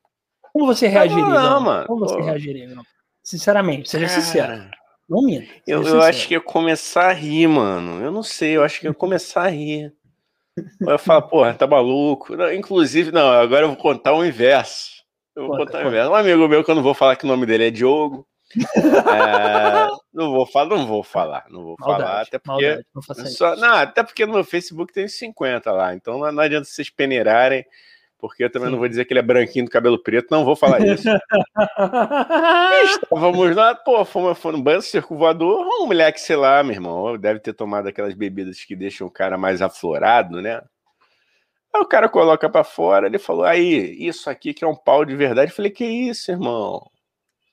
Como você reagiria? Não, não, mano. Como você pô. reagiria, não? Sinceramente, seja cara, sincero. Não minha. Eu, eu acho que ia começar a rir, mano. Eu não sei, eu acho que ia começar a rir. Eu falo, porra, tá maluco. Não, inclusive, não, agora eu vou contar o inverso. Eu vou contar conta. Um amigo meu que eu não vou falar que o nome dele é Diogo. é, (laughs) não vou falar, não vou falar, não vou maldade, falar, até porque maldade, não, só, não, até porque no meu Facebook tem 50 lá, então não, não adianta vocês peneirarem, porque eu também Sim. não vou dizer que ele é branquinho do cabelo preto, não vou falar isso. (laughs) Estávamos lá, pô, fomos, fomos no banho circo voador, um moleque, sei lá, meu irmão, deve ter tomado aquelas bebidas que deixam o cara mais aflorado, né? Aí o cara coloca para fora, ele falou: aí, isso aqui que é um pau de verdade. Eu falei: que isso, irmão?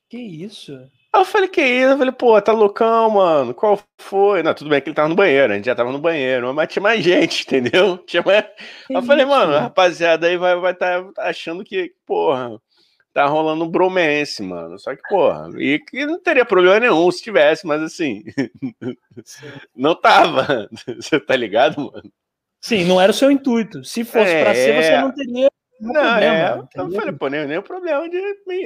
Que isso? Aí eu falei: que isso? Eu falei: pô, tá loucão, mano. Qual foi? Não, tudo bem que ele tava no banheiro, a gente já tava no banheiro, mas tinha mais gente, (laughs) entendeu? Tinha mais... Aí eu falei: mano, a rapaziada aí vai vai tá achando que, porra, tá rolando um bromance, mano. Só que, porra, e que não teria problema nenhum se tivesse, mas assim, (laughs) não tava. (laughs) Você tá ligado, mano? Sim, não era o seu intuito. Se fosse é, pra ser, você não teria não, problema, é, eu falei, pô, nem, nem o problema de.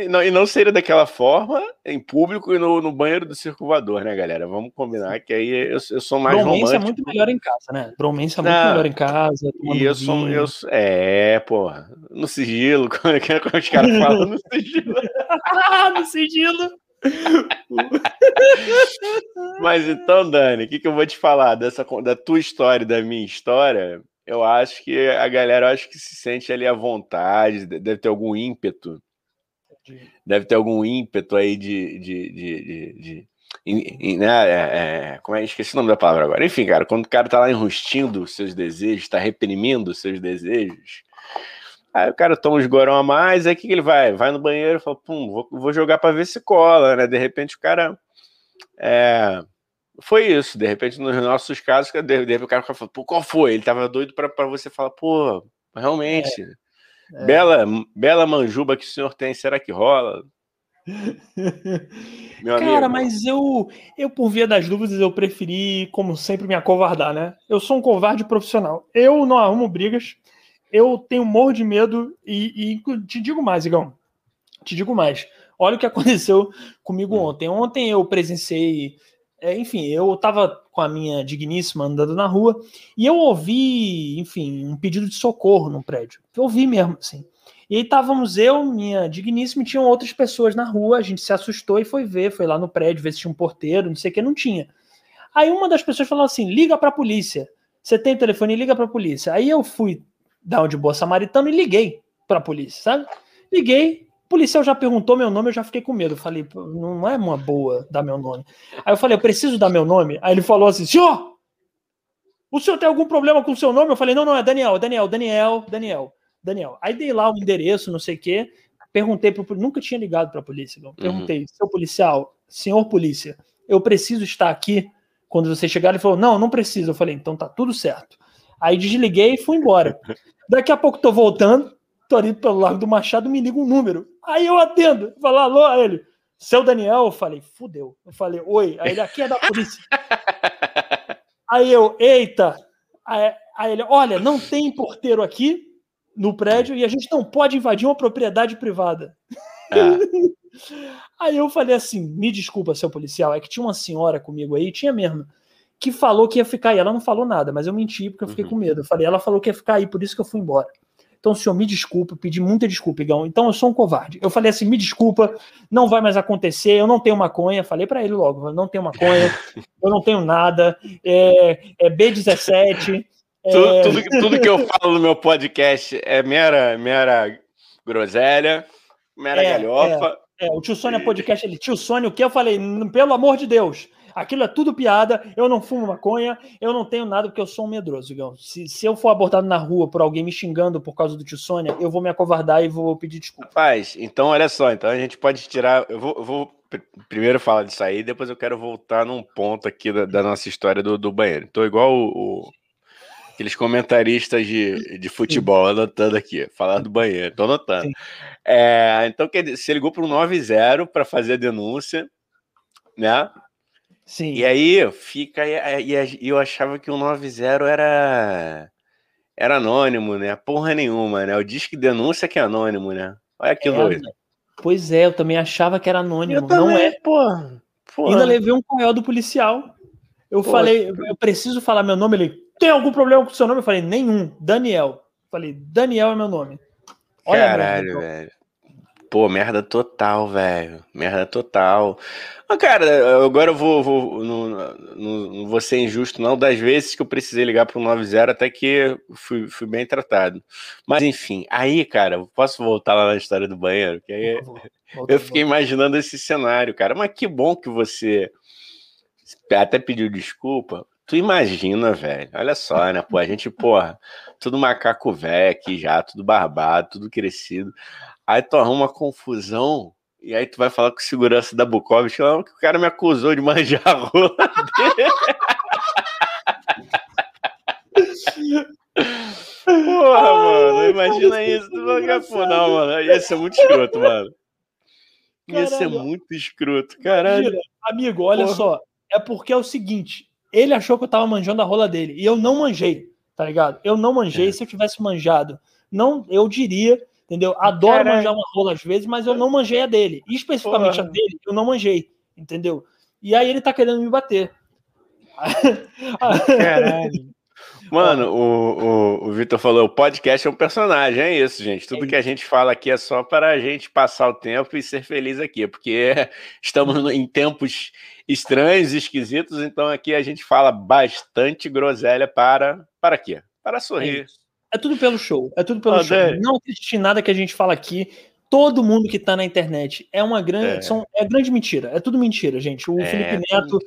Não, e não seria daquela forma, em público e no, no banheiro do circulador, né, galera? Vamos combinar que aí eu, eu sou mais Bromance romântico. é muito melhor em casa, né? Bromance é muito não, melhor em casa. E eu sou, eu sou. É, porra. No sigilo, (laughs) é que os caras falam? No sigilo. (laughs) no sigilo. (laughs) Mas então, Dani, o que, que eu vou te falar dessa, da tua história da minha história? eu acho que a galera acho que se sente ali à vontade, deve ter algum ímpeto. Deve ter algum ímpeto aí de. de, de, de, de né, é, é, como é? Esqueci o nome da palavra agora. Enfim, cara, quando o cara tá lá enrustindo seus desejos, tá reprimindo seus desejos, aí o cara toma uns gorão a mais, aí o que, que ele vai? Vai no banheiro e fala, pum, vou, vou jogar para ver se cola, né? De repente o cara. É, foi isso. De repente, nos nossos casos, de, de repente o cara fala, pô, qual foi? Ele tava doido para você falar, pô, realmente. É. É. Bela, bela manjuba que o senhor tem, será que rola? (laughs) Meu Cara, amigo. mas eu, eu, por via das dúvidas, eu preferi, como sempre, me acovardar, né? Eu sou um covarde profissional. Eu não arrumo brigas, eu tenho morro de medo e, e te digo mais, Igão. Te digo mais. Olha o que (laughs) aconteceu comigo hum. ontem. Ontem eu presenciei é, enfim, eu estava com a minha digníssima andando na rua e eu ouvi, enfim, um pedido de socorro no prédio. Eu ouvi mesmo, assim. E aí estávamos eu, minha digníssima, e tinham outras pessoas na rua, a gente se assustou e foi ver, foi lá no prédio ver se tinha um porteiro, não sei o que, não tinha. Aí uma das pessoas falou assim: liga para a polícia. Você tem telefone, liga para a polícia. Aí eu fui dar um de boa samaritano e liguei para a polícia, sabe? Liguei, policial já perguntou meu nome, eu já fiquei com medo. Eu falei, não é uma boa dar meu nome. Aí eu falei, eu preciso dar meu nome? Aí ele falou assim, senhor, o senhor tem algum problema com o seu nome? Eu falei, não, não, é Daniel, Daniel, Daniel, Daniel, Daniel. Aí dei lá o endereço, não sei o quê, perguntei pro nunca tinha ligado para a polícia, não. Perguntei, uhum. seu policial, senhor polícia, eu preciso estar aqui quando você chegar? Ele falou, não, não precisa. Eu falei, então tá tudo certo. Aí desliguei e fui embora. Daqui a pouco tô voltando, tô ali pelo Largo do Machado, me liga um número. Aí eu atendo, falo, alô, aí ele, seu Daniel, eu falei, fudeu. Eu falei, oi. Aí ele, aqui é da polícia. aí eu, eita. Aí, aí ele, olha, não tem porteiro aqui no prédio e a gente não pode invadir uma propriedade privada. Ah. (laughs) aí eu falei assim, me desculpa, seu policial, é que tinha uma senhora comigo aí, tinha mesmo, que falou que ia ficar aí. Ela não falou nada, mas eu menti porque eu fiquei uhum. com medo. Eu falei, ela falou que ia ficar aí, por isso que eu fui embora. Então, senhor, me desculpa, pedi muita desculpa, Igão. Então, eu sou um covarde. Eu falei assim: me desculpa, não vai mais acontecer, eu não tenho maconha. Falei para ele logo: eu não tenho maconha, (laughs) eu não tenho nada, é, é B17. É... Tudo, tudo, tudo, que eu falo no meu podcast é mera, mera groselha, mera é, galhofa. É, é, o tio Sônia Podcast, ele, tio Sônia, o que eu falei? Pelo amor de Deus, Aquilo é tudo piada. Eu não fumo maconha, eu não tenho nada porque eu sou um medroso, Igão. Se, se eu for abordado na rua por alguém me xingando por causa do tio Sônia, eu vou me acovardar e vou pedir desculpa. Rapaz, então olha só, então a gente pode tirar. Eu vou, eu vou primeiro falar disso aí, depois eu quero voltar num ponto aqui da, da nossa história do, do banheiro. Tô igual o, o aqueles comentaristas de, de futebol, Sim. anotando aqui, falar do banheiro, tô anotando. É, então, quer dizer, você ligou para um 9-0 para fazer a denúncia, né? Sim. E aí fica. E, eu achava que o 90 era. Era anônimo, né? Porra nenhuma, né? O disque denúncia que é anônimo, né? Olha que é, doido. Pois é, eu também achava que era anônimo. Eu não também, é. Porra, porra. Ainda levei um coel do policial. Eu porra. falei, eu preciso falar meu nome. Ele tem algum problema com o seu nome? Eu falei, nenhum. Daniel. Eu falei, Daniel é meu nome. Olha Caralho, velho. Pô, merda total, velho. Merda total. Mas, cara, agora eu vou, vou não, não, não, vou ser injusto, não, das vezes que eu precisei ligar para o 90 até que fui, fui bem tratado. Mas, enfim, aí, cara, posso voltar lá na história do banheiro? Que aí eu fiquei imaginando esse cenário, cara. Mas que bom que você até pediu desculpa. Tu imagina, velho. Olha só, né? Pô, a gente, porra, tudo macaco velho aqui já, tudo barbado, tudo crescido. Aí tu arruma uma confusão e aí tu vai falar com segurança da Bukovic que o cara me acusou de manjar a rola (laughs) Porra, mano, imagina isso. Tu vai, pô, não, mano, ia ser muito escroto, mano. Ia ser muito escroto, caralho. Gira, amigo, olha Porra. só. É porque é o seguinte: ele achou que eu tava manjando a rola dele. E eu não manjei, tá ligado? Eu não manjei. É. Se eu tivesse manjado, não, eu diria, entendeu? Adoro Caralho. manjar uma rola às vezes, mas eu não manjei a dele. E especificamente Porra. a dele, eu não manjei, entendeu? E aí ele tá querendo me bater. (laughs) Caralho. Mano, o, o, o Vitor falou: o podcast é um personagem, é isso, gente. Tudo é que a gente fala aqui é só para a gente passar o tempo e ser feliz aqui, porque (laughs) estamos em tempos estranhos, esquisitos, então aqui a gente fala bastante groselha para. Para quê? Para sorrir. É, é tudo pelo show, é tudo pelo ah, show. É. Não existe nada que a gente fala aqui. Todo mundo que está na internet é uma grande, é. São, é grande mentira. É tudo mentira, gente. O é, Felipe Neto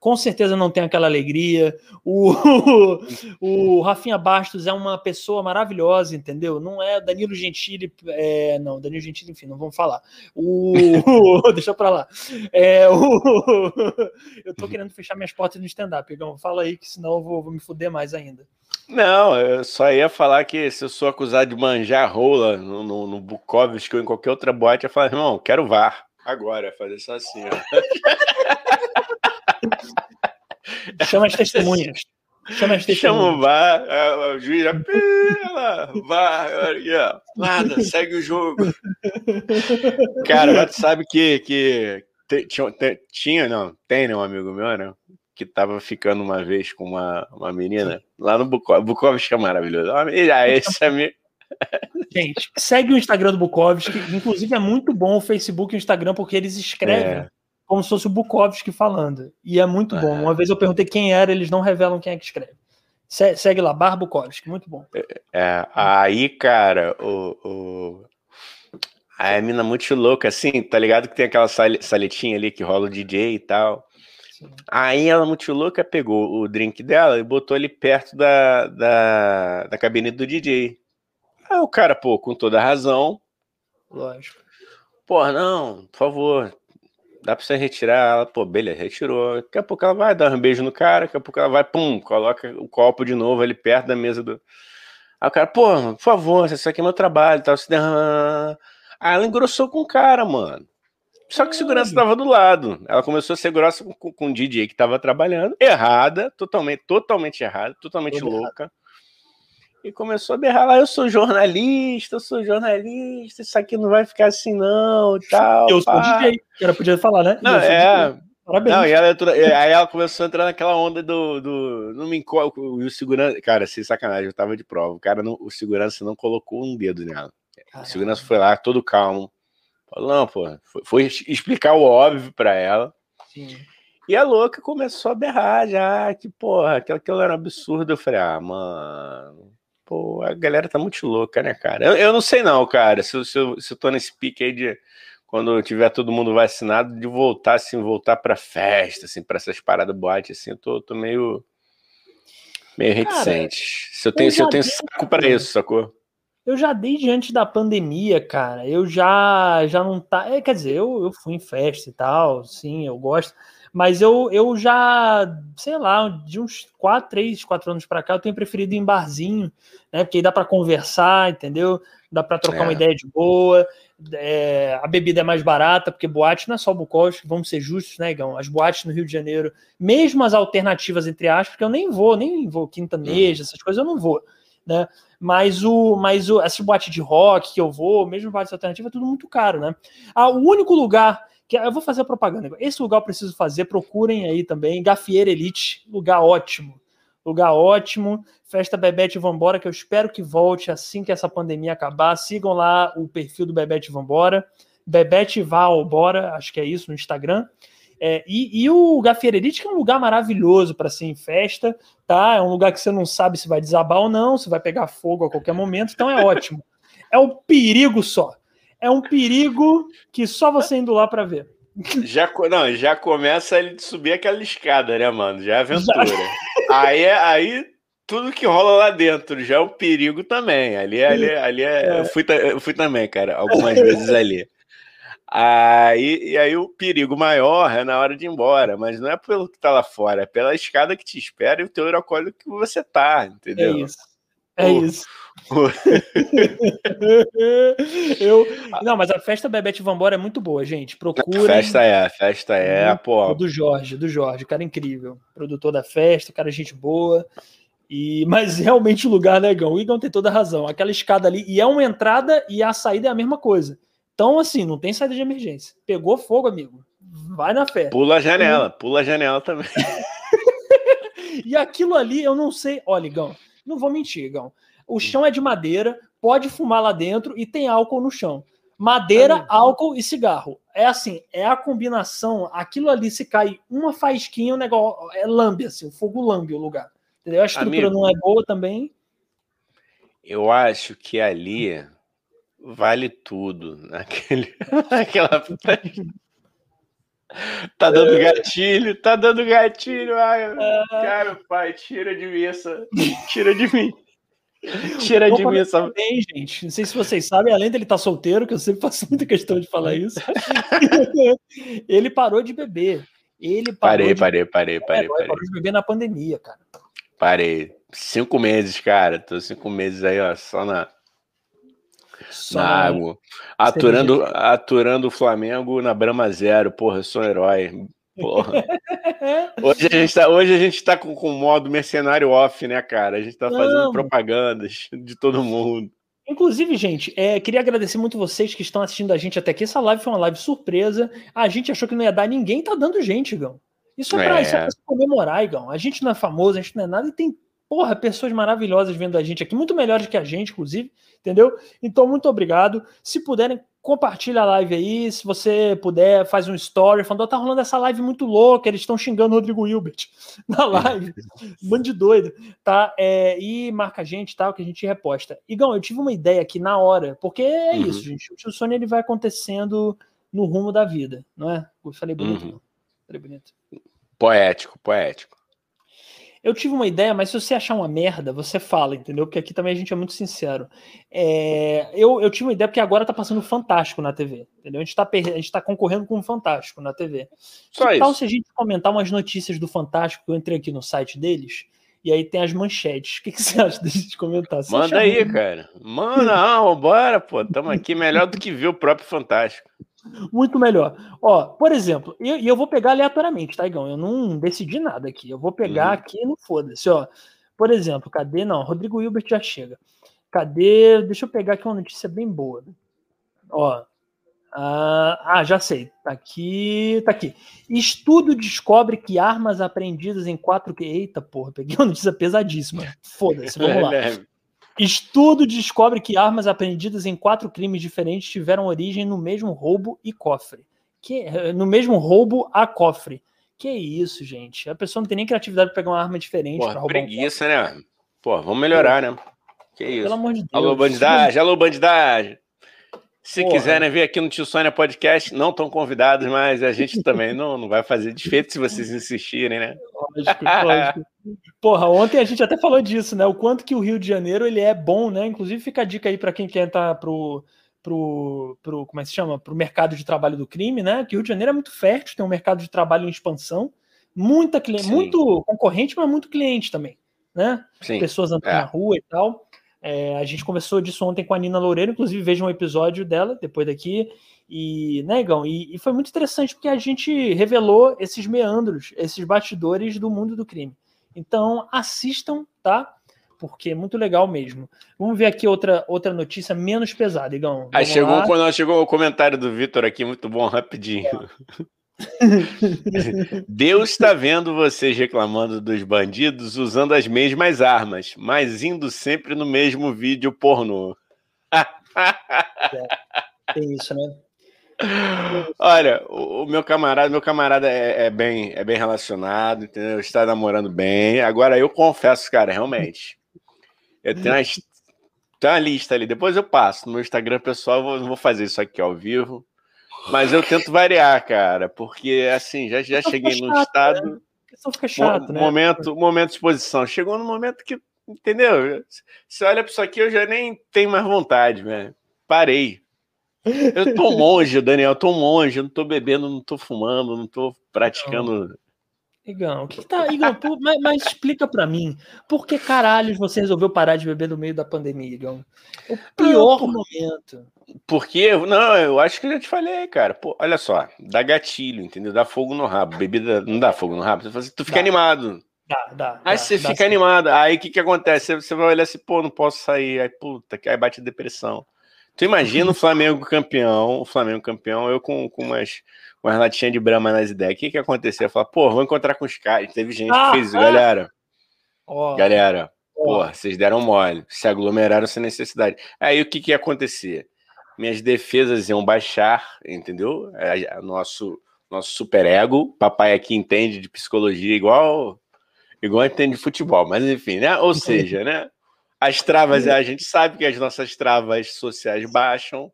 com certeza não tem aquela alegria. O, (laughs) o, Rafinha Bastos é uma pessoa maravilhosa, entendeu? Não é Danilo Gentili, é, não, Danilo Gentili, enfim, não vamos falar. O, (laughs) deixa pra lá. É, o, (laughs) eu tô querendo fechar minhas portas no stand-up, Pegão. Fala aí, que senão eu vou, vou me fuder mais ainda. Não, eu só ia falar que se eu sou acusado de manjar rola no, no, no Bukowski ou em qualquer outra boate, eu falo, irmão, quero VAR. Agora, fazer só assim, ó. (laughs) Chama as testemunhas. Chama as testemunhas. Chama o VAR, o juiz já, pela, VAR, nada, segue o jogo. Cara, tu sabe que, que tinha, tinha, não, tem né, um amigo meu, né? Que tava ficando uma vez com uma, uma menina lá no Bukowski. Bukowski é maravilhoso. Ah, esse amigo. Gente, segue o Instagram do Bukowski. Inclusive é muito bom o Facebook e o Instagram, porque eles escrevem é como se fosse o Bukowski falando. E é muito é. bom. Uma vez eu perguntei quem era, eles não revelam quem é que escreve. Se, segue lá, Bar Bukowski, muito bom. É, é aí, cara, o, o... a mina muito louca, assim, tá ligado que tem aquela saletinha ali que rola o DJ e tal. Sim. Aí ela, muito louca, pegou o drink dela e botou ali perto da, da, da cabine do DJ. Aí o cara, pô, com toda razão. Lógico. Pô, não, por favor, dá pra você retirar ela, pô, beleza, retirou. Daqui a pouco ela vai dar um beijo no cara, daqui a pouco ela vai, pum, coloca o copo de novo ali perto da mesa do. Aí o cara, pô, por favor, isso aqui é meu trabalho, tal, se derrama. Aí ela engrossou com o cara, mano. Só que segurança tava do lado. Ela começou a ser grossa com, com o DJ que tava trabalhando, errada, totalmente, totalmente errada, totalmente louca. Errado e começou a berrar lá, eu sou jornalista, eu sou jornalista, isso aqui não vai ficar assim não, tal. Eu pá. sou DJ, que era podia falar, né? Não, é... Parabéns. Não, e ela, aí ela começou a entrar naquela onda do. do não me enco... o segurança. Cara, sem sacanagem, eu tava de prova. O cara, não, o segurança não colocou um dedo nela. Caramba. O segurança foi lá, todo calmo. Falou, não, pô. Foi, foi explicar o óbvio pra ela. Sim. E a louca começou a berrar já, que, porra, aquilo, aquilo era um absurdo. Eu falei, ah, mano Pô, a galera tá muito louca, né, cara? Eu, eu não sei não, cara, se, se, eu, se eu tô nesse pique aí de quando tiver todo mundo vacinado, de voltar, assim, voltar pra festa, assim, pra essas paradas boate, assim, eu tô, tô meio meio reticente. Cara, se eu tenho, eu se eu tenho saco para isso, sacou? Eu já dei diante da pandemia, cara. Eu já já não tá, é, quer dizer, eu, eu fui em festa e tal, sim, eu gosto. Mas eu, eu já, sei lá, de uns 4, 3, 4 anos para cá, eu tenho preferido ir em barzinho, né? Porque aí dá para conversar, entendeu? Dá para trocar é. uma ideia de boa. É, a bebida é mais barata, porque boate não é só Bukowski, vamos ser justos, né, Igão? As boates no Rio de Janeiro, mesmo as alternativas, entre aspas, porque eu nem vou, nem vou quintaneja, essas coisas eu não vou, né? Mas o, mas o, essa boate de rock que eu vou, mesmo boates alternativas, é tudo muito caro, né? Ah, o único lugar que eu vou fazer a propaganda. Esse lugar eu preciso fazer, procurem aí também. Gafieira Elite, lugar ótimo. Lugar ótimo. Festa Bebete Vambora, que eu espero que volte assim que essa pandemia acabar. Sigam lá o perfil do Bebete Vambora. Bebete Valbora, acho que é isso, no Instagram. É, e, e, o Gafieira Elite, que é um lugar maravilhoso para ser em festa, tá? É um lugar que você não sabe se vai desabar ou não, se vai pegar fogo a qualquer momento, então é ótimo. É o perigo só é um perigo que só você indo lá para ver. Já, não, já começa ele subir aquela escada, né, mano? Já é aventura. Já. Aí, é, aí tudo que rola lá dentro já é um perigo também. Ali, ali, ali é, é. Eu, fui, eu fui também, cara, algumas vezes ali. Aí, e aí o perigo maior é na hora de ir embora, mas não é pelo que tá lá fora, é pela escada que te espera e o teu alcoólico que você tá, entendeu? É isso. É isso. (laughs) eu, não, mas a festa Bebete Vambora é muito boa, gente. Procura. Festa é, a festa é, pô. Do Jorge, do Jorge, cara incrível. Produtor da festa, cara gente boa. E, mas realmente o lugar legal. O Igor tem toda a razão. Aquela escada ali, e é uma entrada e a saída é a mesma coisa. Então, assim, não tem saída de emergência. Pegou fogo, amigo. Vai na fé. Pula a janela, pula a janela também. (laughs) e aquilo ali, eu não sei. Olha, Igão, não vou mentir, Igão. O hum. chão é de madeira, pode fumar lá dentro e tem álcool no chão. Madeira, álcool e cigarro. É assim, é a combinação. Aquilo ali, se cai uma faísquinha, o negócio é lambe, assim, o fogo lambe o lugar. Entendeu? A estrutura Amigo, não é boa também. Eu acho que ali vale tudo. (laughs) Naquele, naquela. (laughs) Tá dando é. gatilho, tá dando gatilho. Ai, é. cara, pai, tira de mim essa. Tira de mim. Tira de mim essa. Bem, gente. Não sei se vocês sabem, além dele estar tá solteiro, que eu sempre faço muita questão de falar isso, (laughs) ele parou de beber. Ele parei, de... parei, parei, parei, é, parei. Parou de beber na pandemia, cara. Parei. Cinco meses, cara. Tô cinco meses aí, ó, só na. Só na água. Aturando, aturando o Flamengo na Brama Zero. Porra, eu sou um herói. Porra. (laughs) Hoje a gente tá, hoje a gente tá com o modo mercenário off, né, cara? A gente tá fazendo Não. propagandas de todo mundo. Inclusive, gente, é, queria agradecer muito vocês que estão assistindo a gente até aqui. Essa live foi uma live surpresa. A gente achou que não ia dar, ninguém tá dando gente, Igão. Isso é pra, é. Isso é pra se comemorar, Igão. A gente não é famoso, a gente não é nada e tem porra, pessoas maravilhosas vendo a gente aqui, muito melhores que a gente, inclusive, entendeu? Então, muito obrigado. Se puderem, compartilha a live aí. Se você puder, faz um story falando, tá rolando essa live muito louca, eles estão xingando o Rodrigo Hilbert (laughs) na live. (laughs) Bando de doido, tá? É, e marca a gente, tá? Que a gente reposta. Igão, eu tive uma ideia aqui na hora, porque é uhum. isso, gente. O tio Sônia ele vai acontecendo no rumo da vida, não é? Eu falei bonito, uhum. Falei bonito. Poético, poético. Eu tive uma ideia, mas se você achar uma merda, você fala, entendeu? Porque aqui também a gente é muito sincero. É, eu, eu tive uma ideia porque agora tá passando Fantástico na TV, entendeu? A gente tá, a gente tá concorrendo com o Fantástico na TV. Só que isso. tal se a gente comentar umas notícias do Fantástico, eu entrei aqui no site deles, e aí tem as manchetes. O que, que você acha da gente comentar? Você Manda aí, cara. Manda, ah, bora, pô. Tamo aqui melhor do que ver o próprio Fantástico. Muito melhor. Ó, por exemplo, e eu, eu, vou pegar aleatoriamente, tá, Igão? Eu não decidi nada aqui. Eu vou pegar uhum. aqui no foda-se, ó. Por exemplo, cadê? Não, Rodrigo Hilbert já chega. Cadê? Deixa eu pegar aqui uma notícia bem boa. Ó. Ah, ah, já sei. Tá aqui, tá aqui. Estudo descobre que armas apreendidas em 4Q. Eita, porra, peguei uma notícia pesadíssima. Foda-se, vamos lá. (laughs) Estudo descobre que armas apreendidas em quatro crimes diferentes tiveram origem no mesmo roubo e cofre. Que, no mesmo roubo a cofre. Que isso, gente? A pessoa não tem nem criatividade para pegar uma arma diferente. Porra, preguiça, um né? Pô, vamos melhorar, né? Que isso? Pelo amor de Deus. Alô, bandidagem, alô, bandidagem. Se Porra. quiserem vir aqui no Tio Sônia Podcast, não estão convidados, mas a gente também não, não vai fazer desfeito se vocês insistirem, né? Lógico, lógico. Porra, ontem a gente até falou disso, né? O quanto que o Rio de Janeiro ele é bom, né? Inclusive fica a dica aí para quem quer entrar pro, pro, pro como é que se chama? Pro mercado de trabalho do crime, né? Que o Rio de Janeiro é muito fértil, tem um mercado de trabalho em expansão, muita cliente, muito concorrente, mas muito cliente também, né? Sim. Pessoas andando é. na rua e tal. É, a gente conversou disso ontem com a Nina Loureiro, inclusive veja um episódio dela depois daqui. E, né, Igão? E, e, foi muito interessante porque a gente revelou esses meandros, esses bastidores do mundo do crime. Então, assistam, tá? Porque é muito legal mesmo. Vamos ver aqui outra, outra notícia menos pesada, Igão. Aí chegou, quando chegou o comentário do Vitor aqui, muito bom, rapidinho. É. (laughs) (laughs) Deus está vendo vocês reclamando dos bandidos usando as mesmas armas, mas indo sempre no mesmo vídeo pornô. é, tem isso, né? Olha, o, o, meu camarada, meu camarada é, é, bem, é bem relacionado, entendeu? Está namorando bem. Agora eu confesso, cara, realmente, eu tenho uma, tem uma lista ali. Depois eu passo no meu Instagram pessoal. Eu vou, vou fazer isso aqui ao vivo. Mas eu tento variar, cara, porque assim, já, já cheguei num estado. Né? Fica chato, né? Momento, momento de exposição. Chegou no momento que, entendeu? Você olha para isso aqui, eu já nem tenho mais vontade, velho. Parei. Eu tô monge, Daniel, eu tô monge, eu não tô bebendo, não tô fumando, não tô praticando. Igão, o que, que tá. Igão, por, mas, mas, explica para mim, por que caralhos você resolveu parar de beber no meio da pandemia, Igão? O pior não, por, momento. Porque, não, eu acho que eu já te falei, cara. Pô, olha só, dá gatilho, entendeu? Dá fogo no rabo. Bebida não dá fogo no rabo. Tu fica dá. animado. Dá, dá. Aí dá, você dá fica sim. animado. Aí o que que acontece? Você vai olhar assim, pô, não posso sair. Aí, puta, aí bate depressão. Tu imagina o Flamengo campeão, o Flamengo campeão, eu com, com umas umas latinhas de brama nas ideias. O que que aconteceu? Eu falei, pô, vou encontrar com os caras. Teve gente ah, que fez isso, ah. galera. Oh. Galera, oh. porra, vocês deram mole, se aglomeraram sem necessidade. Aí o que que ia acontecer? Minhas defesas iam baixar, entendeu? É, nosso, nosso super ego. Papai aqui entende de psicologia igual igual entende de futebol, mas enfim, né? Ou seja, né? As travas, a gente sabe que as nossas travas sociais baixam,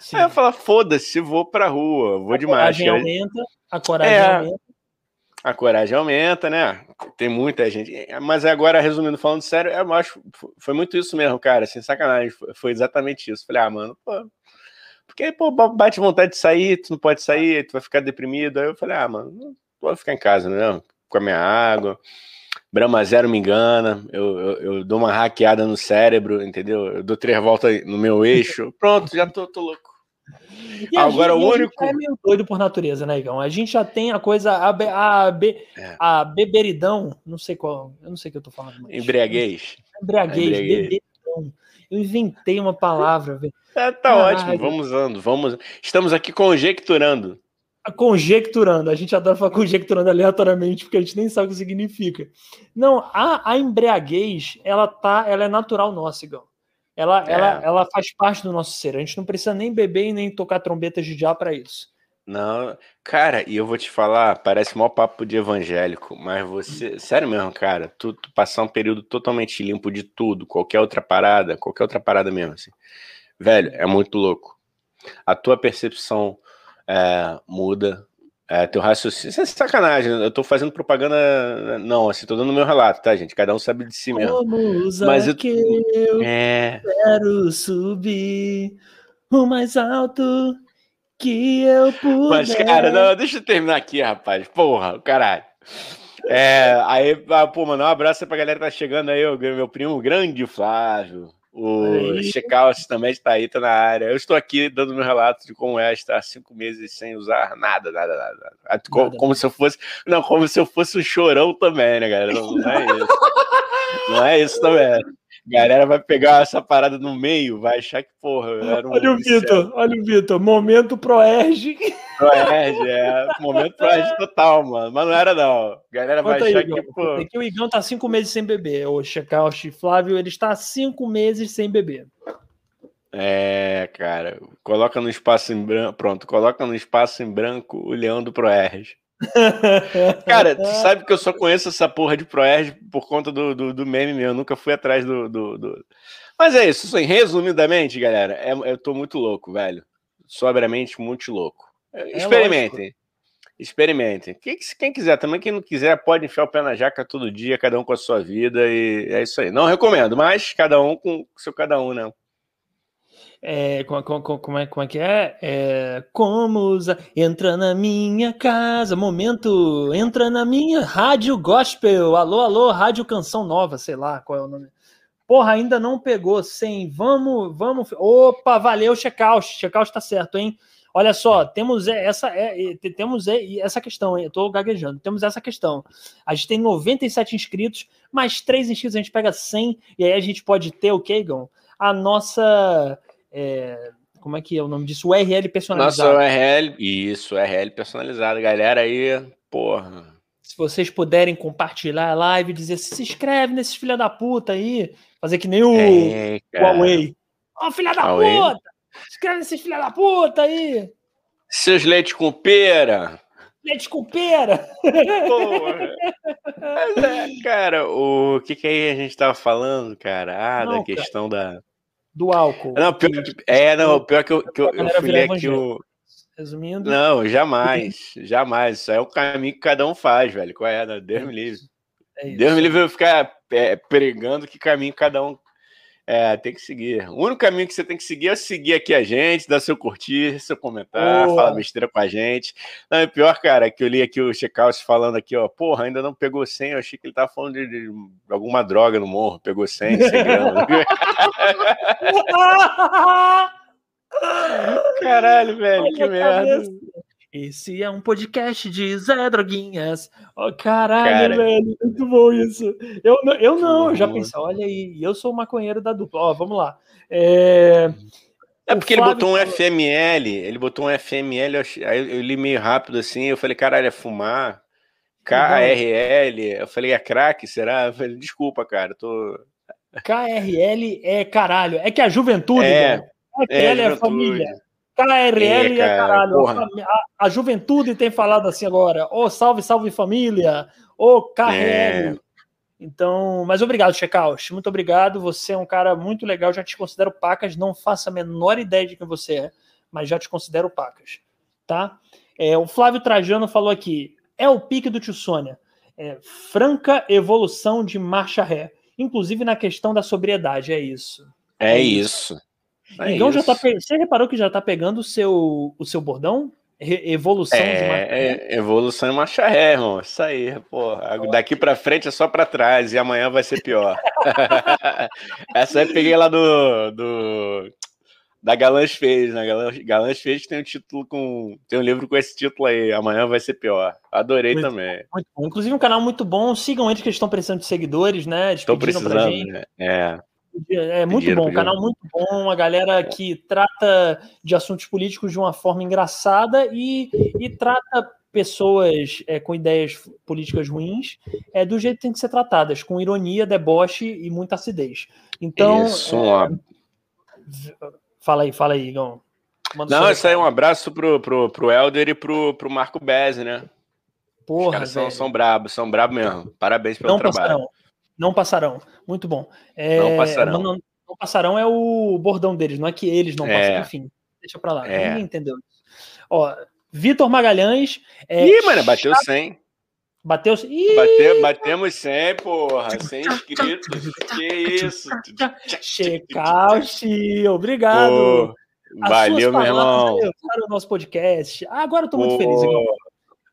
Sim. Aí eu falo, foda-se, vou pra rua, vou a de máscara. Aumenta, a coragem é, aumenta. A coragem aumenta, né? Tem muita gente. Mas agora, resumindo, falando sério, eu acho foi muito isso mesmo, cara. Sem sacanagem. Foi exatamente isso. Falei, ah, mano, pô. Porque, pô, bate vontade de sair, tu não pode sair, tu vai ficar deprimido. Aí eu falei, ah, mano, vou ficar em casa, né? Com a minha água. Brahma Zero me engana, eu, eu, eu, dou uma hackeada no cérebro, entendeu? Eu dou três voltas no meu eixo. Pronto, já tô, tô louco. E Agora, gente, o único. é meio doido por natureza, né, Igão? A gente já tem a coisa, a, be, a, be, é. a beberidão, não sei qual, eu não sei o que eu tô falando. Mas... Embriaguez. Embriaguez, beberidão. Eu inventei uma palavra, velho. É, tá ótimo, vamos usando, vamos. Estamos aqui conjecturando. Conjecturando, a gente adora falar conjecturando aleatoriamente, porque a gente nem sabe o que significa. Não, a, a embriaguez, ela tá, ela é natural nossa, Igão. Ela, é. ela, ela faz parte do nosso ser. A gente não precisa nem beber e nem tocar trombetas de diabo para isso. Não, cara, e eu vou te falar, parece maior papo de evangélico, mas você, sério mesmo, cara, tu, tu, passar um período totalmente limpo de tudo, qualquer outra parada, qualquer outra parada mesmo, assim, velho, é muito louco. A tua percepção é, muda, é, teu raciocínio. Isso é sacanagem, eu tô fazendo propaganda. Não, assim, tô dando meu relato, tá, gente? Cada um sabe de si mesmo. Vamos Mas eu, eu é... quero subir o mais alto que eu puder. Mas, cara, não, deixa eu terminar aqui, rapaz. Porra, caralho. É, aí, ah, pô, mano, um abraço pra galera que tá chegando aí, meu primo grande Flávio. O Checkout também está aí, está na área. Eu estou aqui dando meu relato de como é estar cinco meses sem usar nada, nada, nada. nada. Como, como, se eu fosse. Não, como se eu fosse um chorão também, né, galera? Não, não é isso. não é isso também. Galera vai pegar essa parada no meio, vai achar que, porra, era um. Olha o Vitor, olha o Vitor, momento Proerge. Proerge, é. Momento Proerge total, mano. Mas não era, não. Galera vai achar aí, que, pô. Aqui o Igão tá cinco meses sem beber. O Checkout Flávio, ele está cinco meses sem beber. É, cara. Coloca no espaço em branco. Pronto, coloca no espaço em branco o leão do Proerge. (laughs) Cara, tu sabe que eu só conheço essa porra de ProErd por conta do, do, do, meme meu. Eu nunca fui atrás do, do, do... Mas é isso, assim, resumidamente, galera, é, eu tô muito louco, velho. Sobramente muito louco. É, Experimentem. Experimentem. Quem, quem, quiser, também quem não quiser, pode enfiar o pé na jaca todo dia, cada um com a sua vida, e é isso aí. Não recomendo, mas cada um com o seu cada um, né? É, como, como, como, é, como é que é? é como usa, entra na minha casa, momento, entra na minha rádio gospel, alô, alô, rádio canção nova, sei lá qual é o nome. Porra, ainda não pegou 100, vamos, vamos, opa, valeu, checkout, checkout tá certo, hein? Olha só, temos essa, é, temos essa questão, eu tô gaguejando, temos essa questão. A gente tem 97 inscritos, mais 3 inscritos a gente pega 100, e aí a gente pode ter, o okay? A nossa é, como é que é o nome disso? URL personalizado. Nossa, URL, isso, URL personalizado. Galera aí, porra. Se vocês puderem compartilhar a live, dizer se inscreve nesses filha da puta aí, fazer que nem o é, Huawei. Ó, oh, filha da Huawei. puta! Se inscreve nesses filha da puta aí! Seus leite com pera! Leite com pera! Porra! Mas é, cara, o que que aí a gente tava falando, cara? Ah, Não, da questão cara. da do álcool. Não, pior, é, não, pior que eu, que eu, eu fui ler aqui o. Resumindo. Não, jamais, jamais. Isso é o caminho que cada um faz, velho. Qual é? Deus me livre. É Deus me livre eu ficar é, pregando que caminho cada um. É, tem que seguir. O único caminho que você tem que seguir é seguir aqui a gente, dar seu curtir, seu comentário, Boa. falar besteira com a gente. Não, é pior, cara, que eu li aqui o Checkout falando aqui, ó, porra, ainda não pegou 100, eu achei que ele tava falando de, de alguma droga no morro, pegou 100, 100 gramas. Caralho, velho, Olha que merda. Esse é um podcast de Zé Droguinhas. Oh, caralho, Cara. velho, muito bom isso. Eu, eu não, eu já pensei, olha aí, eu sou o maconheiro da dupla. Ó, vamos lá. É, é porque ele botou um FML, ele botou um FML, aí eu li meio rápido assim, eu falei, caralho, é fumar. KRL, eu falei, é crack, será? Falei, desculpa, cara, tô. KRL é caralho, é que a juventude, é, é, é, é família. KRL é, é caralho. A, a, juventude tem falado assim agora. Ô, oh, salve, salve família. Ô, oh, KRL. É. Então, mas obrigado, Checkout. Muito obrigado. Você é um cara muito legal. Já te considero pacas. Não faço a menor ideia de quem você é, mas já te considero pacas. Tá? É, o Flávio Trajano falou aqui. É o pique do tio Sônia. É, franca evolução de marcha ré. Inclusive na questão da sobriedade. É isso. É, é isso. É então já tá pe... Você reparou que já tá pegando o seu, o seu bordão? Re evolução é, de marcha é, Evolução em marcha ré, irmão. Isso aí, pô. Daqui pra frente é só pra trás e amanhã vai ser pior. (laughs) Essa aí peguei lá do. do da Galãs Fez, né? Galãs, Galãs Fez tem um título com. Tem um livro com esse título aí. Amanhã vai ser pior. Adorei muito, também. Muito bom. Inclusive, um canal muito bom. Sigam eles que eles estão precisando de seguidores, né? Estão precisando, né? É. É muito bom, um canal muito bom, a galera que trata de assuntos políticos de uma forma engraçada e, e trata pessoas é, com ideias políticas ruins é, do jeito que tem que ser tratadas, com ironia, deboche e muita acidez. Então. Isso, é... Fala aí, fala aí, Igão. Não, isso aí é um abraço pro, pro, pro Helder e pro, pro Marco Bezzi, né? Porra, Os caras são, são brabos, são brabos mesmo. Parabéns pelo Não trabalho. Passarão. Não passarão. Muito bom. É, não passarão. Não, não, passarão é o bordão deles, não é que eles não é. passam. Enfim, deixa pra lá. É. Ninguém entendeu isso. Ó, Vitor Magalhães. É, Ih, mano, bateu 100. Bateu. Ih! Bate, batemos 100, porra. 100 inscritos. que isso? Checkout. Obrigado. Pô, valeu, meu irmão. Para o nosso podcast. Ah, agora eu tô muito Pô. feliz.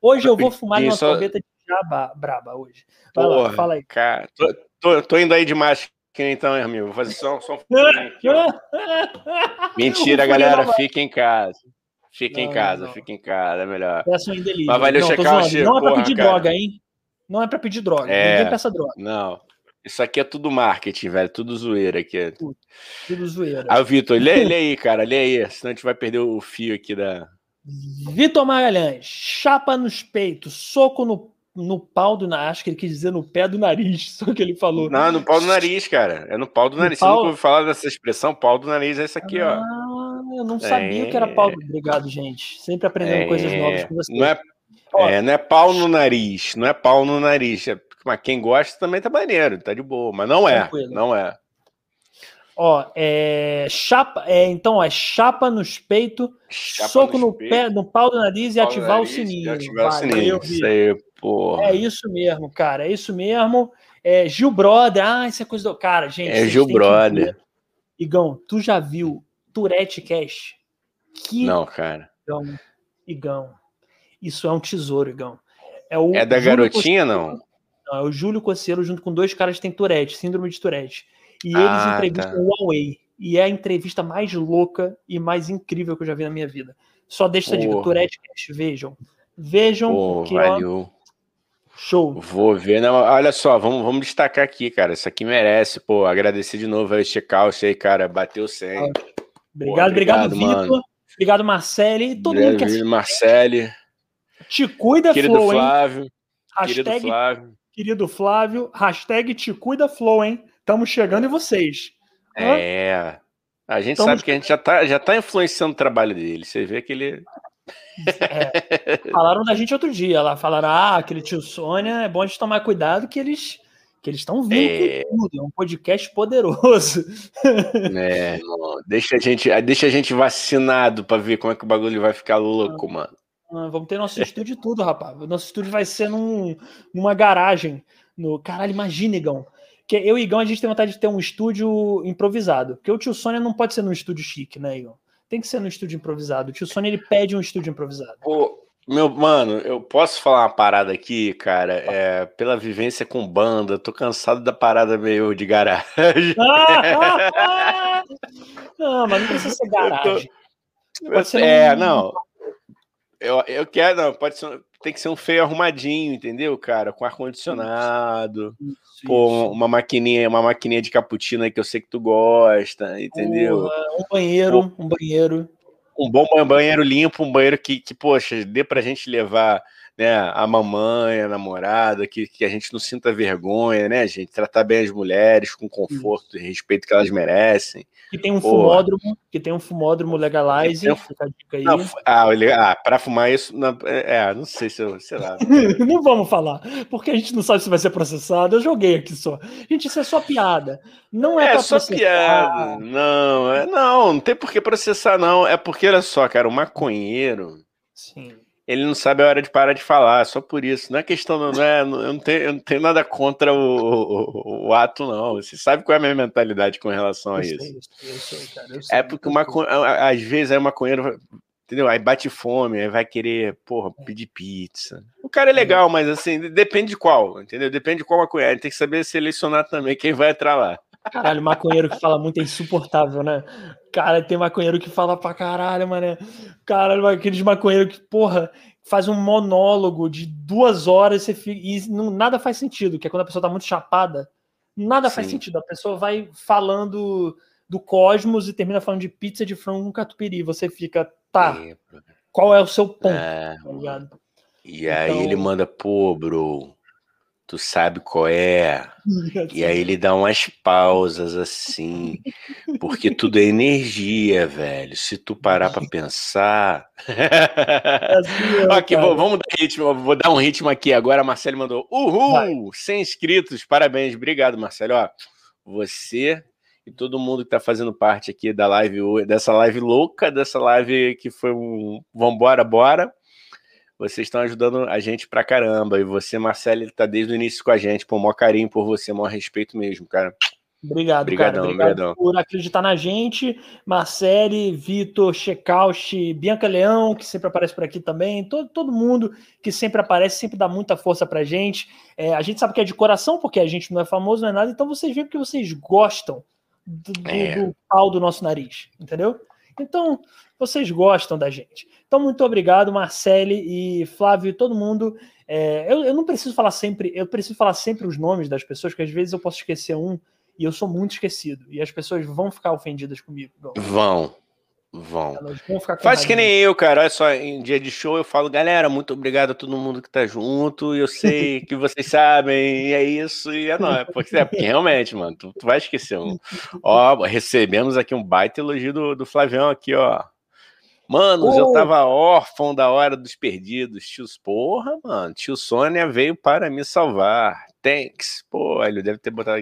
Hoje eu vou fumar uma sorveta de jaba braba hoje. Vai Porra, lá, fala aí. Cara, tô, tô, tô indo aí de máscara então, amigo. Vou fazer só, só um (laughs) Mentira, galera. Fica em casa. Fica em casa, fica em casa, é melhor. Peço em delírio. Mas valeu não, checar o Não é pra pedir cara. droga, hein? Não é pra pedir droga. É, Ninguém peça droga. Não. Isso aqui é tudo marketing, velho. Tudo zoeira aqui. Tudo, tudo zoeira. Ah, Vitor, lê, lê (laughs) aí, cara. Lê aí. Senão a gente vai perder o fio aqui da. Vitor Magalhães, chapa nos peitos, soco no no pau do nariz, acho que ele quis dizer no pé do nariz, (laughs) só que ele falou. Não, no pau do nariz, cara. É no pau do nariz. Pau... Você nunca ouviu falar dessa expressão? Pau do nariz é isso aqui, ah, ó. Eu não sabia é... que era pau do. Obrigado, gente. Sempre aprendendo é... coisas novas com vocês. Não é... é, não é pau no nariz, não é pau no nariz. É... Mas quem gosta também tá maneiro, tá de boa. Mas não é, Tranquilo. não é. Ó, é chapa, é, então, é chapa nos peitos, soco nos no peito, pé, no pau do nariz e ativar nariz, o sininho. Ativar Valeu, o sininho. Isso aí, porra. É isso mesmo, cara. É isso mesmo. É, Gil Brother, ah, isso é coisa do. Cara, gente. É Gil Brother. Igão, tu já viu Tourette Cash? Que... Não, cara. Igão, Igão. Isso é um tesouro, Igão. É, o é da Júlio garotinha, não? Não, é o Júlio Cosselo junto com dois caras que têm Tourette, síndrome de Tourette. E eles ah, entrevistam tá. o Huawei. E é a entrevista mais louca e mais incrível que eu já vi na minha vida. Só deixa essa dica, Tourette Cash, vejam. Vejam, Pô, que valeu. Ó, show. Vou ver, não, olha só, vamos, vamos destacar aqui, cara, isso aqui merece, pô, agradecer de novo aí, check-out aí, cara, bateu 100. Obrigado, pô, obrigado, Vitor. Obrigado, Marcele. E todo obrigado, mundo que assistiu. Marcele. Te cuida, querido Flow, Flávio, hein? Hashtag, querido Flávio. Querido Flávio, hashtag te cuida, Flow, hein? Estamos chegando em vocês. É. A gente Estamos... sabe que a gente já está já tá influenciando o trabalho dele. Você vê que ele. É, falaram da gente outro dia lá, falaram: ah, aquele tio Sônia, é bom a gente tomar cuidado que eles que eles estão vindo é... com tudo, é um podcast poderoso. (laughs) É, deixa a gente, deixa a gente vacinado para ver como é que o bagulho vai ficar louco, mano. Ah, vamos ter nosso estúdio tudo, rapaz. Nosso estúdio vai ser num, numa garagem. No... Caralho, imagina, Igão que eu e Igão, a gente tem vontade de ter um estúdio improvisado. Porque o tio Sônia não pode ser num estúdio chique, né, Igão? Tem que ser num estúdio improvisado. O tio Sônia, ele pede um estúdio improvisado. Pô, meu, mano, eu posso falar uma parada aqui, cara? É, pela vivência com banda, tô cansado da parada meio de garagem. não, mas não precisa ser garagem. Tô... Ser é, um... não. Eu, eu quero, não, pode ser, tem que ser um feio arrumadinho, entendeu, cara? Com ar-condicionado. Pô, uma maquininha, uma maquininha de cappuccino aí que eu sei que tu gosta, entendeu? um banheiro, Pô, um banheiro. Um bom banheiro limpo, um banheiro que, que poxa, dê pra gente levar né, a mamãe, a namorada, que, que a gente não sinta vergonha, né, gente? Tratar bem as mulheres com conforto e respeito que elas merecem. Que tem um Porra. fumódromo, que tem um fumódromo legalize. Um... Fica Não, ah, ah para fumar isso, não, é, é, não sei se eu, sei lá. (laughs) não vamos falar, porque a gente não sabe se vai ser processado. Eu joguei aqui só. Gente, isso é só piada. Não é, é só processar. piada. Não, é, não, não tem por que processar, não. É porque, olha só, cara, o maconheiro. Sim ele não sabe a hora de parar de falar, só por isso. Não é questão, não é, eu, não tenho, eu não tenho nada contra o, o, o, ato, não. Você sabe qual é a minha mentalidade com relação a isso. é porque uma, às vezes o maconheiro, entendeu? Aí bate fome, aí vai querer, porra, pedir pizza. O cara é, é legal, mas assim, depende de qual, entendeu? Depende de qual maconheiro. Tem que saber selecionar também quem vai entrar lá. Caralho, maconheiro que fala muito é insuportável, né? Cara, tem maconheiro que fala pra caralho, mano. Caralho, aqueles maconheiros que, porra, faz um monólogo de duas horas você fica, e não, nada faz sentido, que é quando a pessoa tá muito chapada. Nada Sim. faz sentido. A pessoa vai falando do cosmos e termina falando de pizza de frango com catupiry. Você fica, tá, é, qual é o seu ponto? É, tá e aí então... ele manda, pô, bro, tu sabe qual é. (laughs) E aí ele dá umas pausas assim, porque tudo é energia, velho. Se tu parar para pensar. aqui, (laughs) vou, vamos dar ritmo, vou dar um ritmo aqui agora. A Marcelo mandou: Uhul! Vai. 100 inscritos, parabéns, obrigado, Marcelo. Ó, você e todo mundo que tá fazendo parte aqui da live, dessa live louca, dessa live que foi um vambora, bora. Vocês estão ajudando a gente pra caramba. E você, Marcelo, tá desde o início com a gente. Pô, maior carinho por você, maior respeito mesmo, cara. Obrigado, cara. Obrigado obrigadão. por acreditar na gente. Marcele, Vitor, Checauchi, Bianca Leão, que sempre aparece por aqui também. Todo, todo mundo que sempre aparece, sempre dá muita força pra gente. É, a gente sabe que é de coração, porque a gente não é famoso, não é nada. Então vocês veem porque vocês gostam do, do, é. do pau do nosso nariz, entendeu? Então, vocês gostam da gente. Então, muito obrigado, Marcele e Flávio todo mundo. É, eu, eu, não preciso falar sempre, eu preciso falar sempre os nomes das pessoas, porque às vezes eu posso esquecer um e eu sou muito esquecido. E as pessoas vão ficar ofendidas comigo. Vão. Vão. Faz que nem eu, cara. Olha só, em dia de show eu falo, galera, muito obrigado a todo mundo que tá junto. Eu sei (laughs) que vocês sabem, e é isso, e é nóis. Porque, é, porque realmente, mano, tu, tu vai esquecer um. Ó, recebemos aqui um baita elogio do, do Flavião aqui, ó. Manos, oh. eu tava órfão da hora dos perdidos. Tios, porra, mano. Tio Sônia veio para me salvar. Thanks. Pô, ele deve ter botado.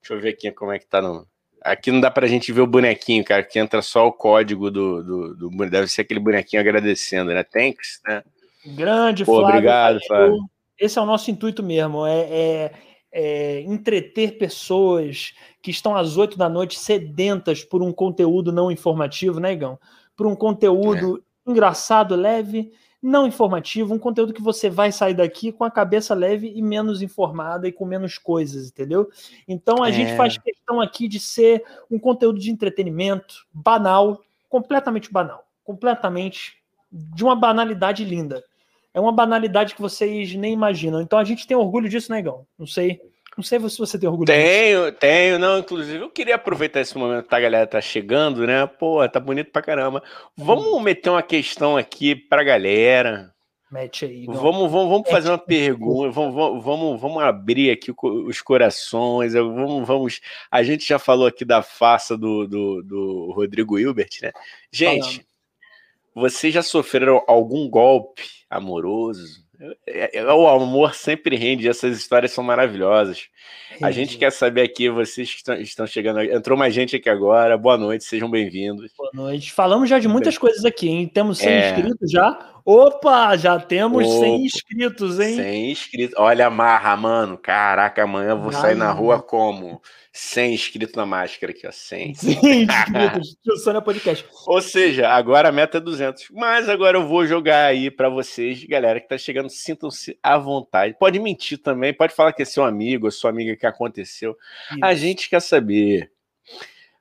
Deixa eu ver aqui como é que tá no. Aqui não dá pra gente ver o bonequinho, cara, que entra só o código do, do, do... Deve ser aquele bonequinho agradecendo, né? Thanks, né? Grande, Pô, Flávio. Obrigado, Flávio. Esse é o nosso intuito mesmo, é, é, é entreter pessoas que estão às oito da noite sedentas por um conteúdo não informativo, né, Igão? para um conteúdo é. engraçado, leve, não informativo, um conteúdo que você vai sair daqui com a cabeça leve e menos informada e com menos coisas, entendeu? Então a é. gente faz questão aqui de ser um conteúdo de entretenimento banal, completamente banal, completamente de uma banalidade linda. É uma banalidade que vocês nem imaginam. Então a gente tem orgulho disso, negão. Né, não sei não sei se você tem orgulho Tenho, disso. tenho. Não, inclusive, eu queria aproveitar esse momento que a galera tá chegando, né? Pô, tá bonito pra caramba. Vamos hum. meter uma questão aqui pra galera. Mete aí. Vamos, vamos, vamos fazer uma pergunta. Vamos, vamos, vamos abrir aqui os corações. Vamos, vamos. A gente já falou aqui da farsa do, do, do Rodrigo Hilbert, né? Gente, Falando. vocês já sofreram algum golpe amoroso? É, é, o amor sempre rende, essas histórias são maravilhosas. Rende. A gente quer saber aqui, vocês que estão, chegando. Entrou mais gente aqui agora. Boa noite, sejam bem-vindos. Boa noite. Falamos já de muitas coisas aqui, hein? Temos 100 é... inscritos já. Opa, já temos Opa, 100 inscritos, hein? 100 inscritos. Olha a marra, mano. Caraca, amanhã eu vou Ai, sair na rua como? 100 inscritos na máscara aqui, ó. 100. 100 (laughs) inscritos. (laughs) Sônia Podcast. Ou seja, agora a meta é 200. Mas agora eu vou jogar aí para vocês, galera que tá chegando, sintam-se à vontade. Pode mentir também, pode falar que é seu amigo, sua amiga que aconteceu. Isso. A gente quer saber.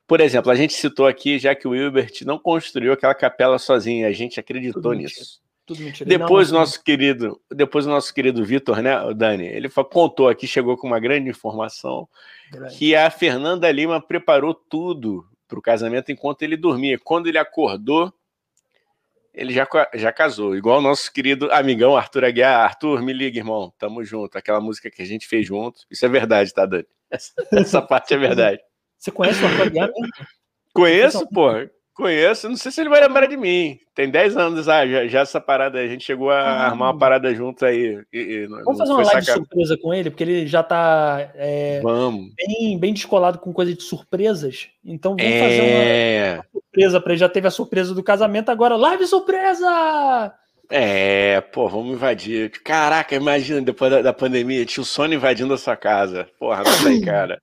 Por exemplo, a gente citou aqui já que o Wilbert não construiu aquela capela sozinho, a gente acreditou Tudo nisso. Mentira. Tudo mentira. Depois não, nosso querido, depois o nosso querido Vitor, né, Dani, ele contou aqui, chegou com uma grande informação grande. que a Fernanda Lima preparou tudo para o casamento enquanto ele dormia. Quando ele acordou, ele já, já casou, igual o nosso querido amigão Arthur Aguiar. Arthur, me liga, irmão, tamo junto. Aquela música que a gente fez juntos. Isso é verdade, tá, Dani? Essa, (laughs) essa parte é verdade. Você conhece o Arthur Aguiar? Conheço, pô. Conheço, não sei se ele vai lembrar de mim. Tem 10 anos ah, já, já essa parada, a gente chegou a ah, armar uma parada junto aí. E, e vamos fazer uma live sacar... surpresa com ele, porque ele já tá é. Bem, bem descolado com coisa de surpresas. Então vamos é... fazer uma, uma surpresa para ele. Já teve a surpresa do casamento, agora live surpresa! É, pô, vamos invadir. Caraca, imagina, depois da, da pandemia, tinha o Sony invadindo a sua casa. Porra, não sei, (clears throat) cara.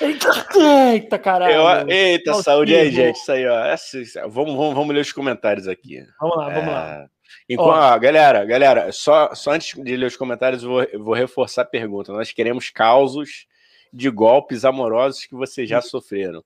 Eita, eita caralho. Eu, eita, Não, saúde aí, gente. Isso aí, ó. É assim, vamos, vamos, vamos ler os comentários aqui. Vamos lá, vamos é... lá. Enquanto, ó, galera, galera, só, só antes de ler os comentários, eu vou, eu vou reforçar a pergunta. Nós queremos causos de golpes amorosos que vocês já sofreram.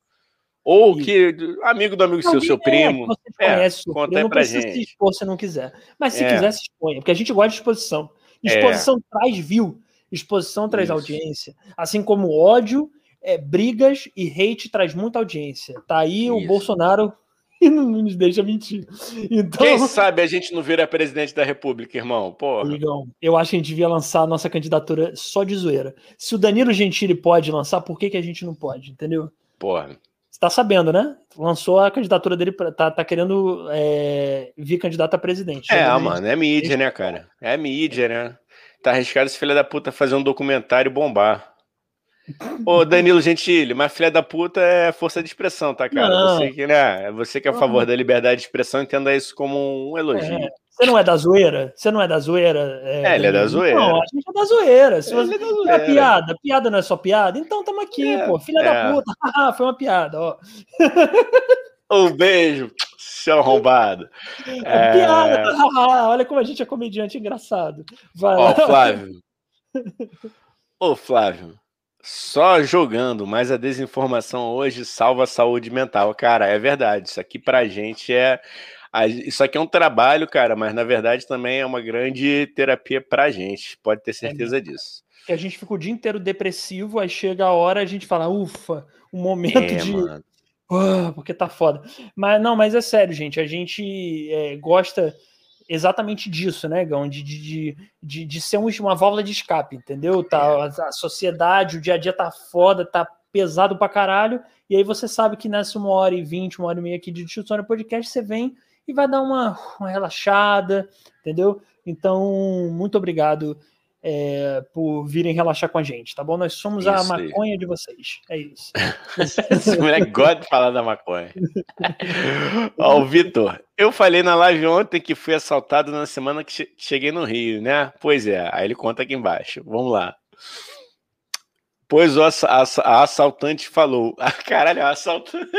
Ou que amigo do amigo seu, seu primo. Você é, conhece, conta aí pra gente. se expor se não quiser. Mas se é. quiser, se exponha, porque a gente gosta de exposição. Exposição é. traz view, exposição traz Isso. audiência. Assim como ódio é, brigas e hate traz muita audiência. Tá aí Isso. (laughs) o Bolsonaro e não nos deixa mentir. Então, Quem sabe a gente não vira presidente da República, irmão? Porra. Amigão, eu acho que a gente devia lançar a nossa candidatura só de zoeira. Se o Danilo Gentili pode lançar, por que, que a gente não pode? Entendeu? Porra. Você tá sabendo, né? Lançou a candidatura dele, pra, tá, tá querendo é, vir candidato a presidente. É, mano, é mídia, né, cara? É mídia, né? Tá arriscado esse filho da puta fazer um documentário e bombar. Ô, Danilo Gentili, mas filha da puta é força de expressão, tá, cara? Não. Você que, né, você que é a favor da liberdade de expressão, entenda isso como um elogio. É. Você não é da zoeira? Você não é da zoeira? É, é ele é da zoeira. Não, a gente é da zoeira. Se você... é, da zoeira. é piada, piada não é só piada, então tamo aqui, é, pô. Filha da é. puta, (laughs) foi uma piada, ó. (laughs) Um beijo, seu arrombado. É... Piada, olha como a gente é comediante engraçado. Vai Ó, Flávio. Ô, Flávio. Só jogando, mas a desinformação hoje salva a saúde mental. Cara, é verdade. Isso aqui pra gente é. Isso aqui é um trabalho, cara, mas na verdade também é uma grande terapia pra gente. Pode ter é certeza é, disso. Que a gente fica o dia inteiro depressivo, aí chega a hora a gente fala, ufa, um momento é, de. Uh, porque tá foda. Mas não, mas é sério, gente. A gente é, gosta exatamente disso, né, Gão? De, de, de, de ser uma válvula de escape, entendeu? Tá, é. a sociedade, o dia a dia tá foda, tá pesado pra caralho, e aí você sabe que nessa uma hora e vinte, uma hora e meia aqui de Discussão Podcast, você vem e vai dar uma, uma relaxada, entendeu? Então, muito obrigado é, por virem relaxar com a gente, tá bom? Nós somos isso a maconha aí. de vocês. É isso. (laughs) Esse moleque gosta de falar da maconha. (laughs) Ó, o Vitor, eu falei na live ontem que fui assaltado na semana que cheguei no Rio, né? Pois é, aí ele conta aqui embaixo. Vamos lá. Pois o ass ass assaltante falou. (laughs) Ah, caralho, a assaltante.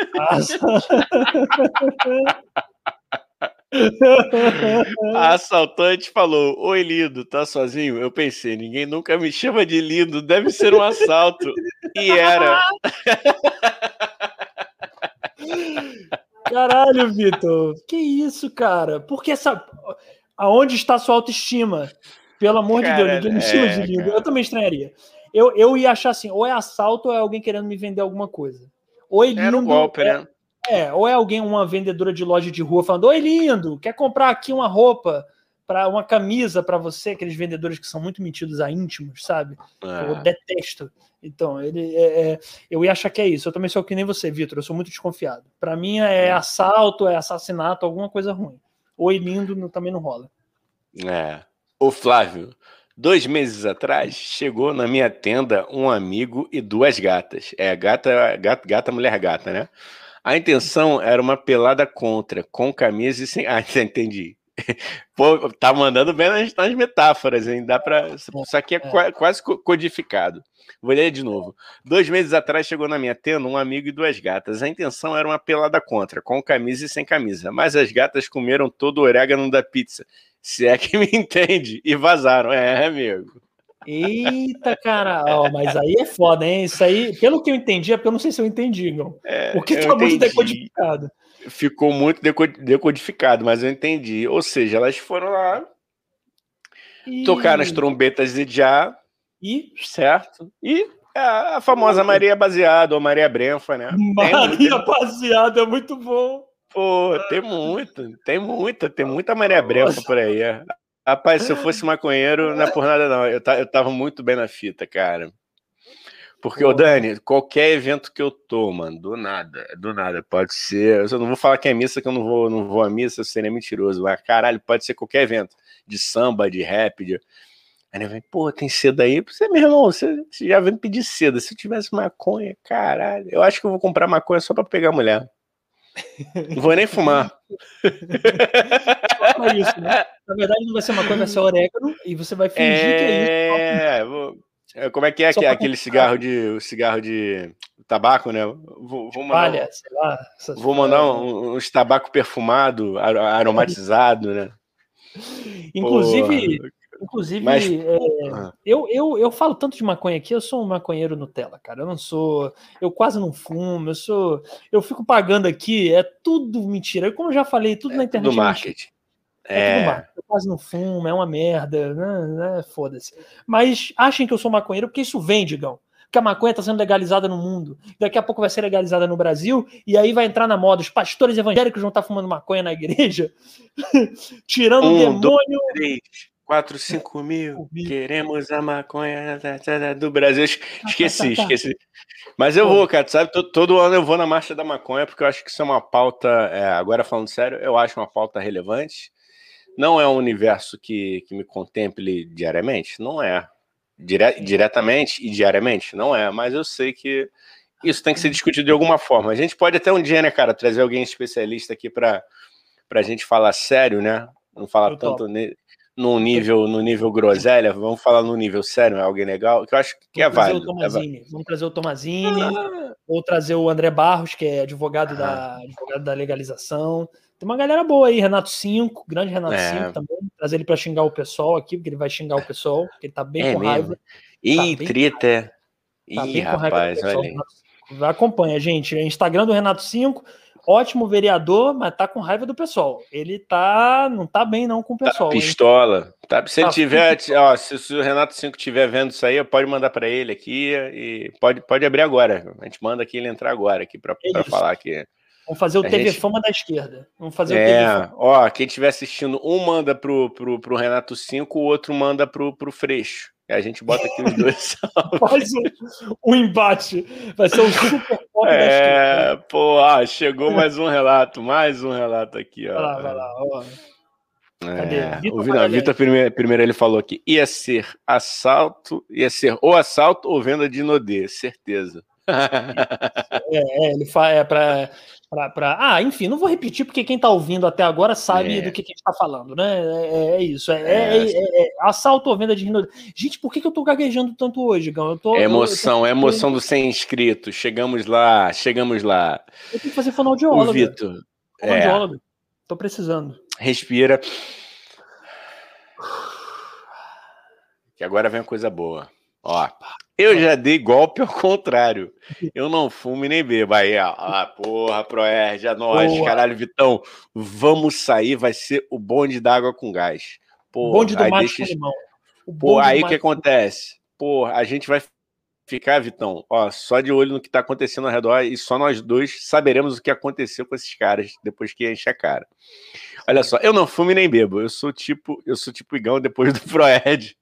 A assaltante falou: Oi, lindo, tá sozinho? Eu pensei, ninguém nunca me chama de lindo, deve ser um assalto. E era. (laughs) Caralho, Vitor, que isso, cara? Porque essa. Aonde está sua autoestima? Pelo amor cara, de Deus, ninguém me chama de é, lindo. Cara. Eu também estranharia. Eu, eu ia achar assim: ou é assalto ou é alguém querendo me vender alguma coisa. Oi, lindo. Era um golpe, é, né? É, ou é alguém, uma vendedora de loja de rua, falando: Oi, lindo, quer comprar aqui uma roupa, para uma camisa para você? Aqueles vendedores que são muito metidos a íntimos, sabe? É. Eu detesto. Então, ele é, é, eu ia achar que é isso. Eu também sou que nem você, Vitor. Eu sou muito desconfiado. Para mim é, é assalto, é assassinato, alguma coisa ruim. Oi, lindo, também não rola. É. O Flávio, dois meses atrás, chegou na minha tenda um amigo e duas gatas. É, gata, gata, gata mulher gata, né? A intenção era uma pelada contra, com camisa e sem. (laughs) Ah, entendi. Pô, tá mandando bem nas, nas metáforas, hein? Dá pra. Isso aqui é, é. quase codificado. Vou ler de novo. Dois meses atrás chegou na minha tenda um amigo e duas gatas. A intenção era uma pelada contra, com camisa e sem camisa. Mas as gatas comeram todo o orégano da pizza. Se é que (laughs) me entende. E vazaram. É, amigo. Eita, cara, mas aí é foda, hein? Isso aí, pelo que eu entendi, é porque eu não sei se eu entendi, não. É, porque tá muito decodificado. Ficou muito decodificado, mas eu entendi. Ou seja, elas foram lá, e... tocaram as trombetas de já, e certo? E a, a famosa Maria Baseada, ou Maria Brenfa, né? Maria Baseada é muito bom. Pô, tem muita, tem muita, tem muita Maria Brenfa por aí. Rapaz, se eu fosse maconheiro, não é por nada, não. Eu, eu tava muito bem na fita, cara. Porque, ô Dani, qualquer evento que eu tô, mano, do nada, do nada, pode ser. Eu não vou falar que é missa, que eu não vou, não vou à missa, eu seria mentiroso. Mas, caralho, pode ser qualquer evento. De samba, de rap, de. Aí ele vem, pô, tem seda aí? Você, meu irmão, você, você já vem pedir seda. Se eu tivesse maconha, caralho, eu acho que eu vou comprar maconha só pra pegar mulher. Não vou nem fumar. É isso, né? Na verdade, não vai ser maconha, vai ser orégano e você vai fingir é... que é isso. É, como é que é, que é aquele cigarro de cigarro de tabaco, né? Vou, vou mandar, Olha, sei lá, vou mandar um, uns tabaco perfumado, aromatizado, né? Inclusive, Porra. Inclusive, Mas... é, ah. eu, eu, eu falo tanto de maconha aqui, eu sou um maconheiro Nutella, cara. Eu não sou. Eu quase não fumo, eu sou. Eu fico pagando aqui, é tudo mentira. Como eu já falei, tudo é na internet. Tudo é marketing. É, é tudo Eu quase não fumo, é uma merda, né? né Foda-se. Mas achem que eu sou maconheiro porque isso vem, Digão que a maconha está sendo legalizada no mundo. Daqui a pouco vai ser legalizada no Brasil, e aí vai entrar na moda. Os pastores evangélicos vão estar tá fumando maconha na igreja, (laughs) tirando um, o demônio. Dois. 4, 5 mil, queremos a maconha do Brasil. Esqueci, esqueci. Mas eu vou, cara, sabe? Todo, ano eu vou na Marcha da Maconha, porque eu acho que isso é uma pauta, é, agora falando sério, eu acho uma pauta relevante. Não é um universo que, que me contemple diariamente? Não é. Dire, diretamente e diariamente? Não é, mas eu sei que isso tem que ser discutido de alguma forma. A gente pode até um dia, né, cara, trazer alguém especialista aqui para a gente falar sério, né? Não falar eu tanto no nível, no nível groselha, vamos falar no nível sério, é alguém legal, que eu acho que é válido. É válido. Vamos trazer o Tomazini, ah. ou trazer o André Barros, que é advogado, ah. da, advogado da legalização. Tem uma galera boa aí, Renato 5, grande Renato 5 é. também. Trazer ele para xingar o pessoal aqui, porque ele vai xingar o pessoal, porque ele tá bem é com mesmo. raiva. Ih, tá treta. Tá Ih, rapaz, olha aí. Acompanha, gente. Instagram do Renato 5, ótimo vereador, mas tá com raiva do pessoal. Ele tá, não tá bem não com o tá pessoal. Tá pistola. Tá, se tá tiver, ó, se, se, o Renato 5 estiver vendo isso aí, pode mandar para ele aqui e pode, pode abrir agora. A gente manda aqui ele entrar agora aqui para é falar aqui. Vamos fazer o a TV gente... Fama da esquerda. Vamos fazer é, o TV Fama. Ó, quem estiver assistindo, um manda pro, pro, pro Renato 5, o outro manda pro, pro Freixo. A gente bota aqui os dois. (laughs) Faz um, um, embate. Vai ser um super pop É, pô, ah, chegou mais um relato, mais um relato aqui, ó. Vai lá, vai lá, ó. Cadê? É, Vitor, o Vitor primeiro, primeiro ele falou que ia ser assalto, ia ser ou assalto ou venda de Nodê, certeza. é, é, ele fala é para para. Ah, enfim, não vou repetir porque quem está ouvindo até agora sabe é. do que, que a gente está falando, né? É, é, é isso. É, é, é, é assalto ou venda de Gente, por que, que eu estou gaguejando tanto hoje, Gão? Eu tô, emoção, eu, tô... emoção do sem inscritos. Chegamos lá, chegamos lá. Eu tenho que fazer fonoaudiólogo. O Vitor. Fonoaudiólogo. Tô precisando. Respira. Que agora vem a coisa boa. Ó, eu já dei golpe ao contrário. Eu não fumo e nem bebo. Aí, ó, ah, porra, Proerd, a nós, Boa. caralho, Vitão, vamos sair, vai ser o bonde d'água com gás. Porra, bonde do macho deixa... com limão. Pô, aí que acontece? Porra, a gente vai ficar, Vitão, ó, só de olho no que tá acontecendo ao redor e só nós dois saberemos o que aconteceu com esses caras depois que enche a cara. Olha só, eu não fumo e nem bebo. Eu sou tipo, eu sou tipo Igão depois do Proed.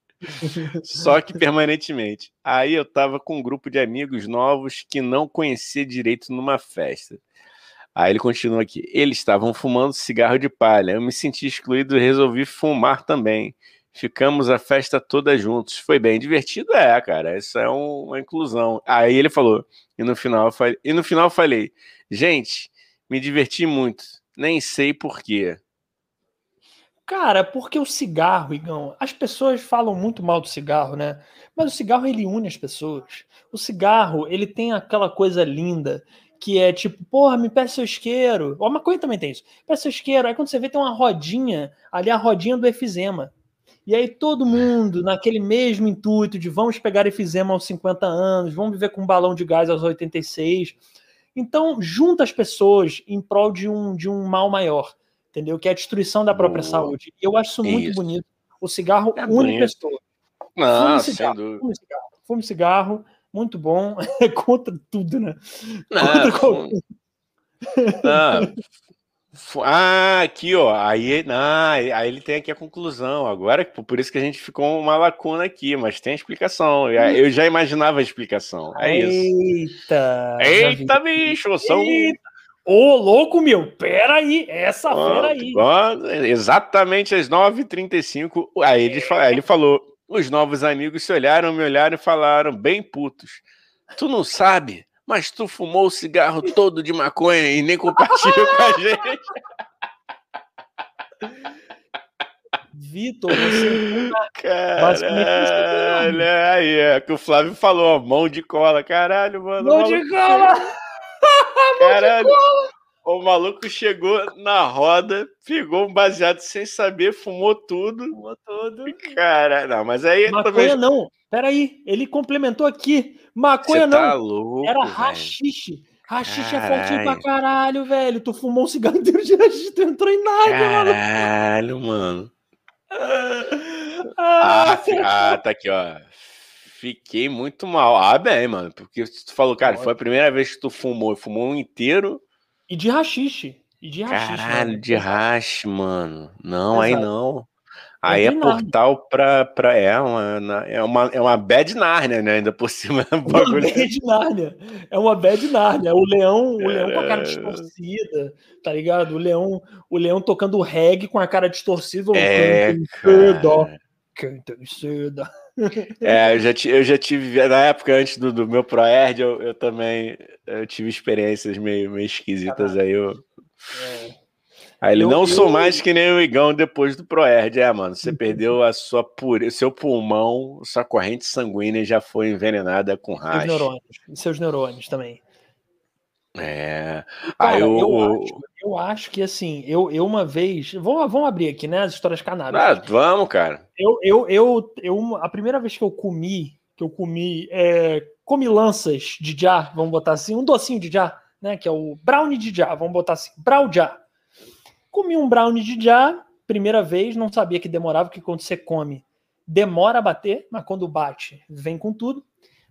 Só que permanentemente. Aí eu tava com um grupo de amigos novos que não conhecia direito numa festa. Aí ele continua aqui. Eles estavam fumando cigarro de palha. Eu me senti excluído e resolvi fumar também. Ficamos a festa toda juntos. Foi bem divertido, é, cara. Isso é um, uma inclusão. Aí ele falou. E no final falei, e no final falei, gente, me diverti muito. Nem sei porquê. Cara, porque o cigarro, Igão, as pessoas falam muito mal do cigarro, né? Mas o cigarro ele une as pessoas. O cigarro, ele tem aquela coisa linda que é tipo, porra, me peça seu isqueiro. Ou a maconha também tem isso. Peça seu isqueiro. Aí quando você vê, tem uma rodinha, ali a rodinha do efizema. E aí todo mundo, naquele mesmo intuito de vamos pegar efizema aos 50 anos, vamos viver com um balão de gás aos 86. Então, junta as pessoas em prol de um, de um mal maior entendeu? Que é a destruição da própria Boa. saúde. Eu acho isso muito isso. bonito. O cigarro é une bonito. pessoas. Não, fume cigarro, sem dúvida. Fume cigarro, fume cigarro, muito bom. É (laughs) contra tudo, né? Não, contra qualquer... não. Ah, aqui, ó. Aí, não, aí ele tem aqui a conclusão. Agora, por isso que a gente ficou uma lacuna aqui, mas tem a explicação. Eu já imaginava a explicação. É isso. Eita! Eita, bicho! São, Eita. Ô, louco, meu, peraí, essa fera aí. exatamente às 9h35, aí ele, aí ele falou, os novos amigos se olharam, me olharam e falaram, bem putos, tu não sabe, mas tu fumou o cigarro todo de maconha e nem compartilhou com a (laughs) gente. Vitor, você. Caralho, aí é que o Flávio falou, mão de cola, caralho, mano. Mão de cola! Caralho. O maluco chegou na roda, pegou um baseado sem saber, fumou tudo. Fumou tudo. Cara, não, mas aí. Maconha também... não. Peraí, ele complementou aqui. Maconha Cê tá não. Louco, Era rachixe. Rachixe é fortinho pra caralho, velho. Tu fumou um cigarro inteiro de rachixe, tu entrou em nada, mano. Caralho, mano. Ah, ah, (laughs) tá aqui, ó. Fiquei muito mal. Ah, bem, mano. Porque tu falou, cara, foi a primeira vez que tu fumou. Fumou um inteiro. E de rachixe. E de rachixe. Caralho, mano. de rachixe, mano. Não, Exato. aí não. Aí é, é portal pra, pra. É uma, é, uma, é uma bad Narnia, né? Ainda por cima. (laughs) É uma bad Narnia. É uma bad Narnia. O leão, o leão com a cara distorcida, tá ligado? O leão, o leão tocando reggae com a cara distorcida. É, cara. Canta seda. É, eu já, eu já tive, na época antes do, do meu ProErd, eu, eu também eu tive experiências meio, meio esquisitas aí. Eu... É. Aí ele eu, não eu... sou mais que nem o Igão depois do ProErd, é, mano. Você (laughs) perdeu a sua pure... seu pulmão, sua corrente sanguínea já foi envenenada com racha. Seus neurônios, seus neurônios também. É. Cara, aí eu, eu, acho, eu acho que assim, eu, eu uma vez. Vamos, vamos abrir aqui, né? As histórias canábicas. Ah, vamos, cara. Eu, eu, eu, eu, a primeira vez que eu comi, que eu comi, é, comi lanças de já, vamos botar assim, um docinho de já, né? Que é o brownie de já, vamos botar assim, brown já. Comi um brownie de já, primeira vez, não sabia que demorava, porque quando você come, demora a bater, mas quando bate, vem com tudo.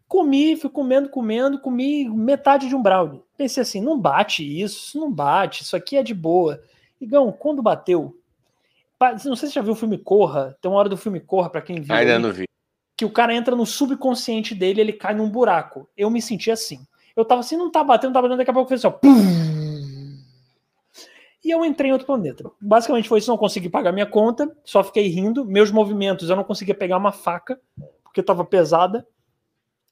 Comi, fui comendo, comendo, comi metade de um brownie. Pensei assim, não bate isso, isso não bate, isso aqui é de boa. Igão, quando bateu, não sei se você já viu o filme Corra, tem uma hora do filme Corra, para quem viu. Ainda aí, não vi. Que o cara entra no subconsciente dele, ele cai num buraco. Eu me senti assim. Eu tava assim, não tá batendo, não tá batendo, daqui a pouco fez assim, ó. Pum! E eu entrei em outro planeta. Basicamente foi isso, não consegui pagar minha conta, só fiquei rindo. Meus movimentos, eu não conseguia pegar uma faca, porque tava pesada.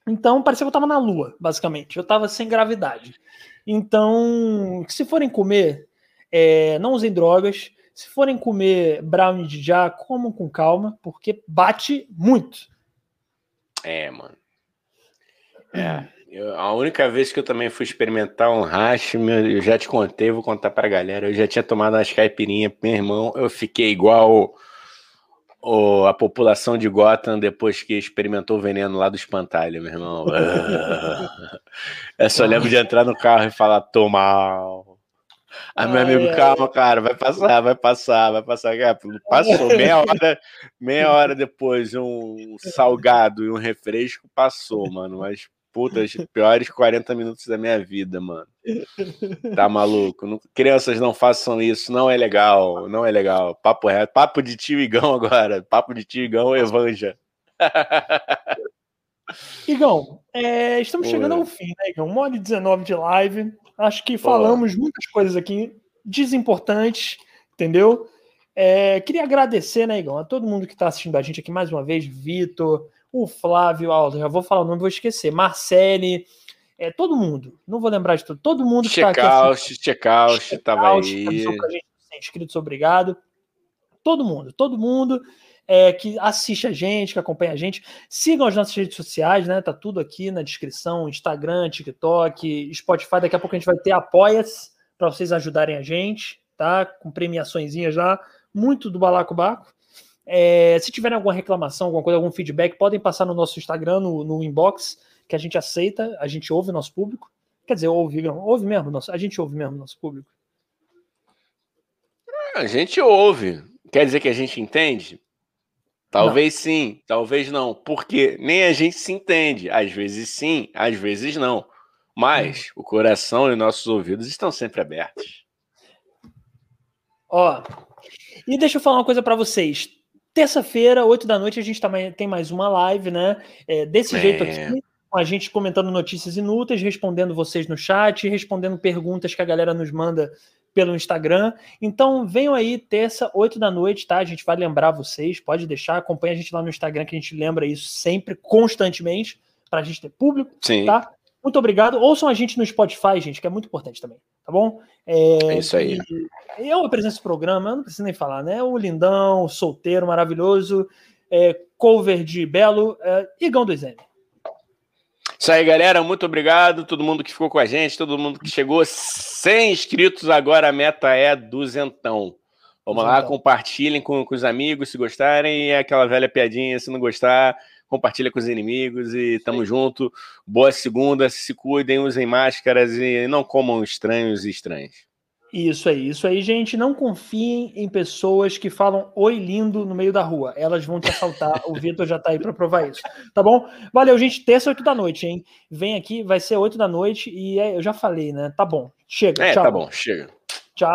Então, parecia que eu estava na Lua, basicamente. Eu estava sem gravidade. Então, se forem comer, é, não usem drogas. Se forem comer brownie de já, comam com calma, porque bate muito. É, mano. É. Eu, a única vez que eu também fui experimentar um hash, eu já te contei, vou contar pra galera. Eu já tinha tomado umas caipirinhas, meu irmão. Eu fiquei igual o, a população de Gotham depois que experimentou o veneno lá do espantalho, meu irmão. (laughs) é só lembro de entrar no carro e falar, tô mal. Ah, meu amigo, calma, cara, vai passar, vai passar, vai passar. Passou meia hora, meia hora depois, um salgado e um refresco passou, mano. Mas putas, piores 40 minutos da minha vida, mano. Tá maluco? Não, crianças não façam isso, não é legal, não é legal. Papo reto, papo de tio Igão agora, papo de tio Igão Evanja. (laughs) Igão, é, estamos chegando ao fim, né, Igão? Uma hora e 19 de live. Acho que falamos Pô. muitas coisas aqui desimportantes, entendeu? É, queria agradecer, né, Igão, a todo mundo que está assistindo a gente aqui mais uma vez, Vitor, o Flávio Aldo, já vou falar o nome, vou esquecer, Marcele, é, todo mundo, não vou lembrar de tudo, todo mundo que está aqui. Checkout, checkout, estava aí. Inscritos, obrigado. Todo mundo, todo mundo é, que assiste a gente, que acompanha a gente. Sigam as nossas redes sociais, né? Tá tudo aqui na descrição: Instagram, TikTok, Spotify. Daqui a pouco a gente vai ter apoia-se para vocês ajudarem a gente, tá? Com premiaçõezinhas já. Muito do Balacobaco. É, se tiverem alguma reclamação, alguma coisa, algum feedback, podem passar no nosso Instagram, no, no inbox, que a gente aceita, a gente ouve o nosso público. Quer dizer, ouve, ouve mesmo, nosso, a gente ouve mesmo o nosso público. A gente ouve. Quer dizer que a gente entende? Talvez não. sim, talvez não. Porque nem a gente se entende. Às vezes sim, às vezes não. Mas hum. o coração e nossos ouvidos estão sempre abertos. Ó, e deixa eu falar uma coisa para vocês. Terça-feira, 8 da noite, a gente também tem mais uma live, né? É, desse é. jeito aqui, com a gente comentando notícias inúteis, respondendo vocês no chat, respondendo perguntas que a galera nos manda pelo Instagram. Então venham aí, terça, 8 da noite, tá? A gente vai lembrar vocês, pode deixar, acompanha a gente lá no Instagram, que a gente lembra isso sempre, constantemente, para a gente ter público, Sim. tá? Muito obrigado. Ouçam a gente no Spotify, gente, que é muito importante também, tá bom? É, é isso aí. Eu apresento esse programa, eu não preciso nem falar, né? O lindão, o solteiro, maravilhoso, é, cover de Belo, é, Igão 2M. Isso aí, galera. Muito obrigado. Todo mundo que ficou com a gente, todo mundo que chegou. 100 inscritos, agora a meta é duzentão. Vamos lá, compartilhem com, com os amigos se gostarem. E é aquela velha piadinha, se não gostar, compartilha com os inimigos e tamo Sim. junto. Boa segunda, se cuidem, usem máscaras e não comam estranhos e estranhas. Isso aí, isso aí, gente. Não confiem em pessoas que falam oi lindo no meio da rua. Elas vão te assaltar. o Vitor já tá aí para provar isso. Tá bom? Valeu, gente. Terça, 8 da noite, hein? Vem aqui, vai ser 8 da noite e é, eu já falei, né? Tá bom. Chega. É, tchau. tá bom, chega. Tchau.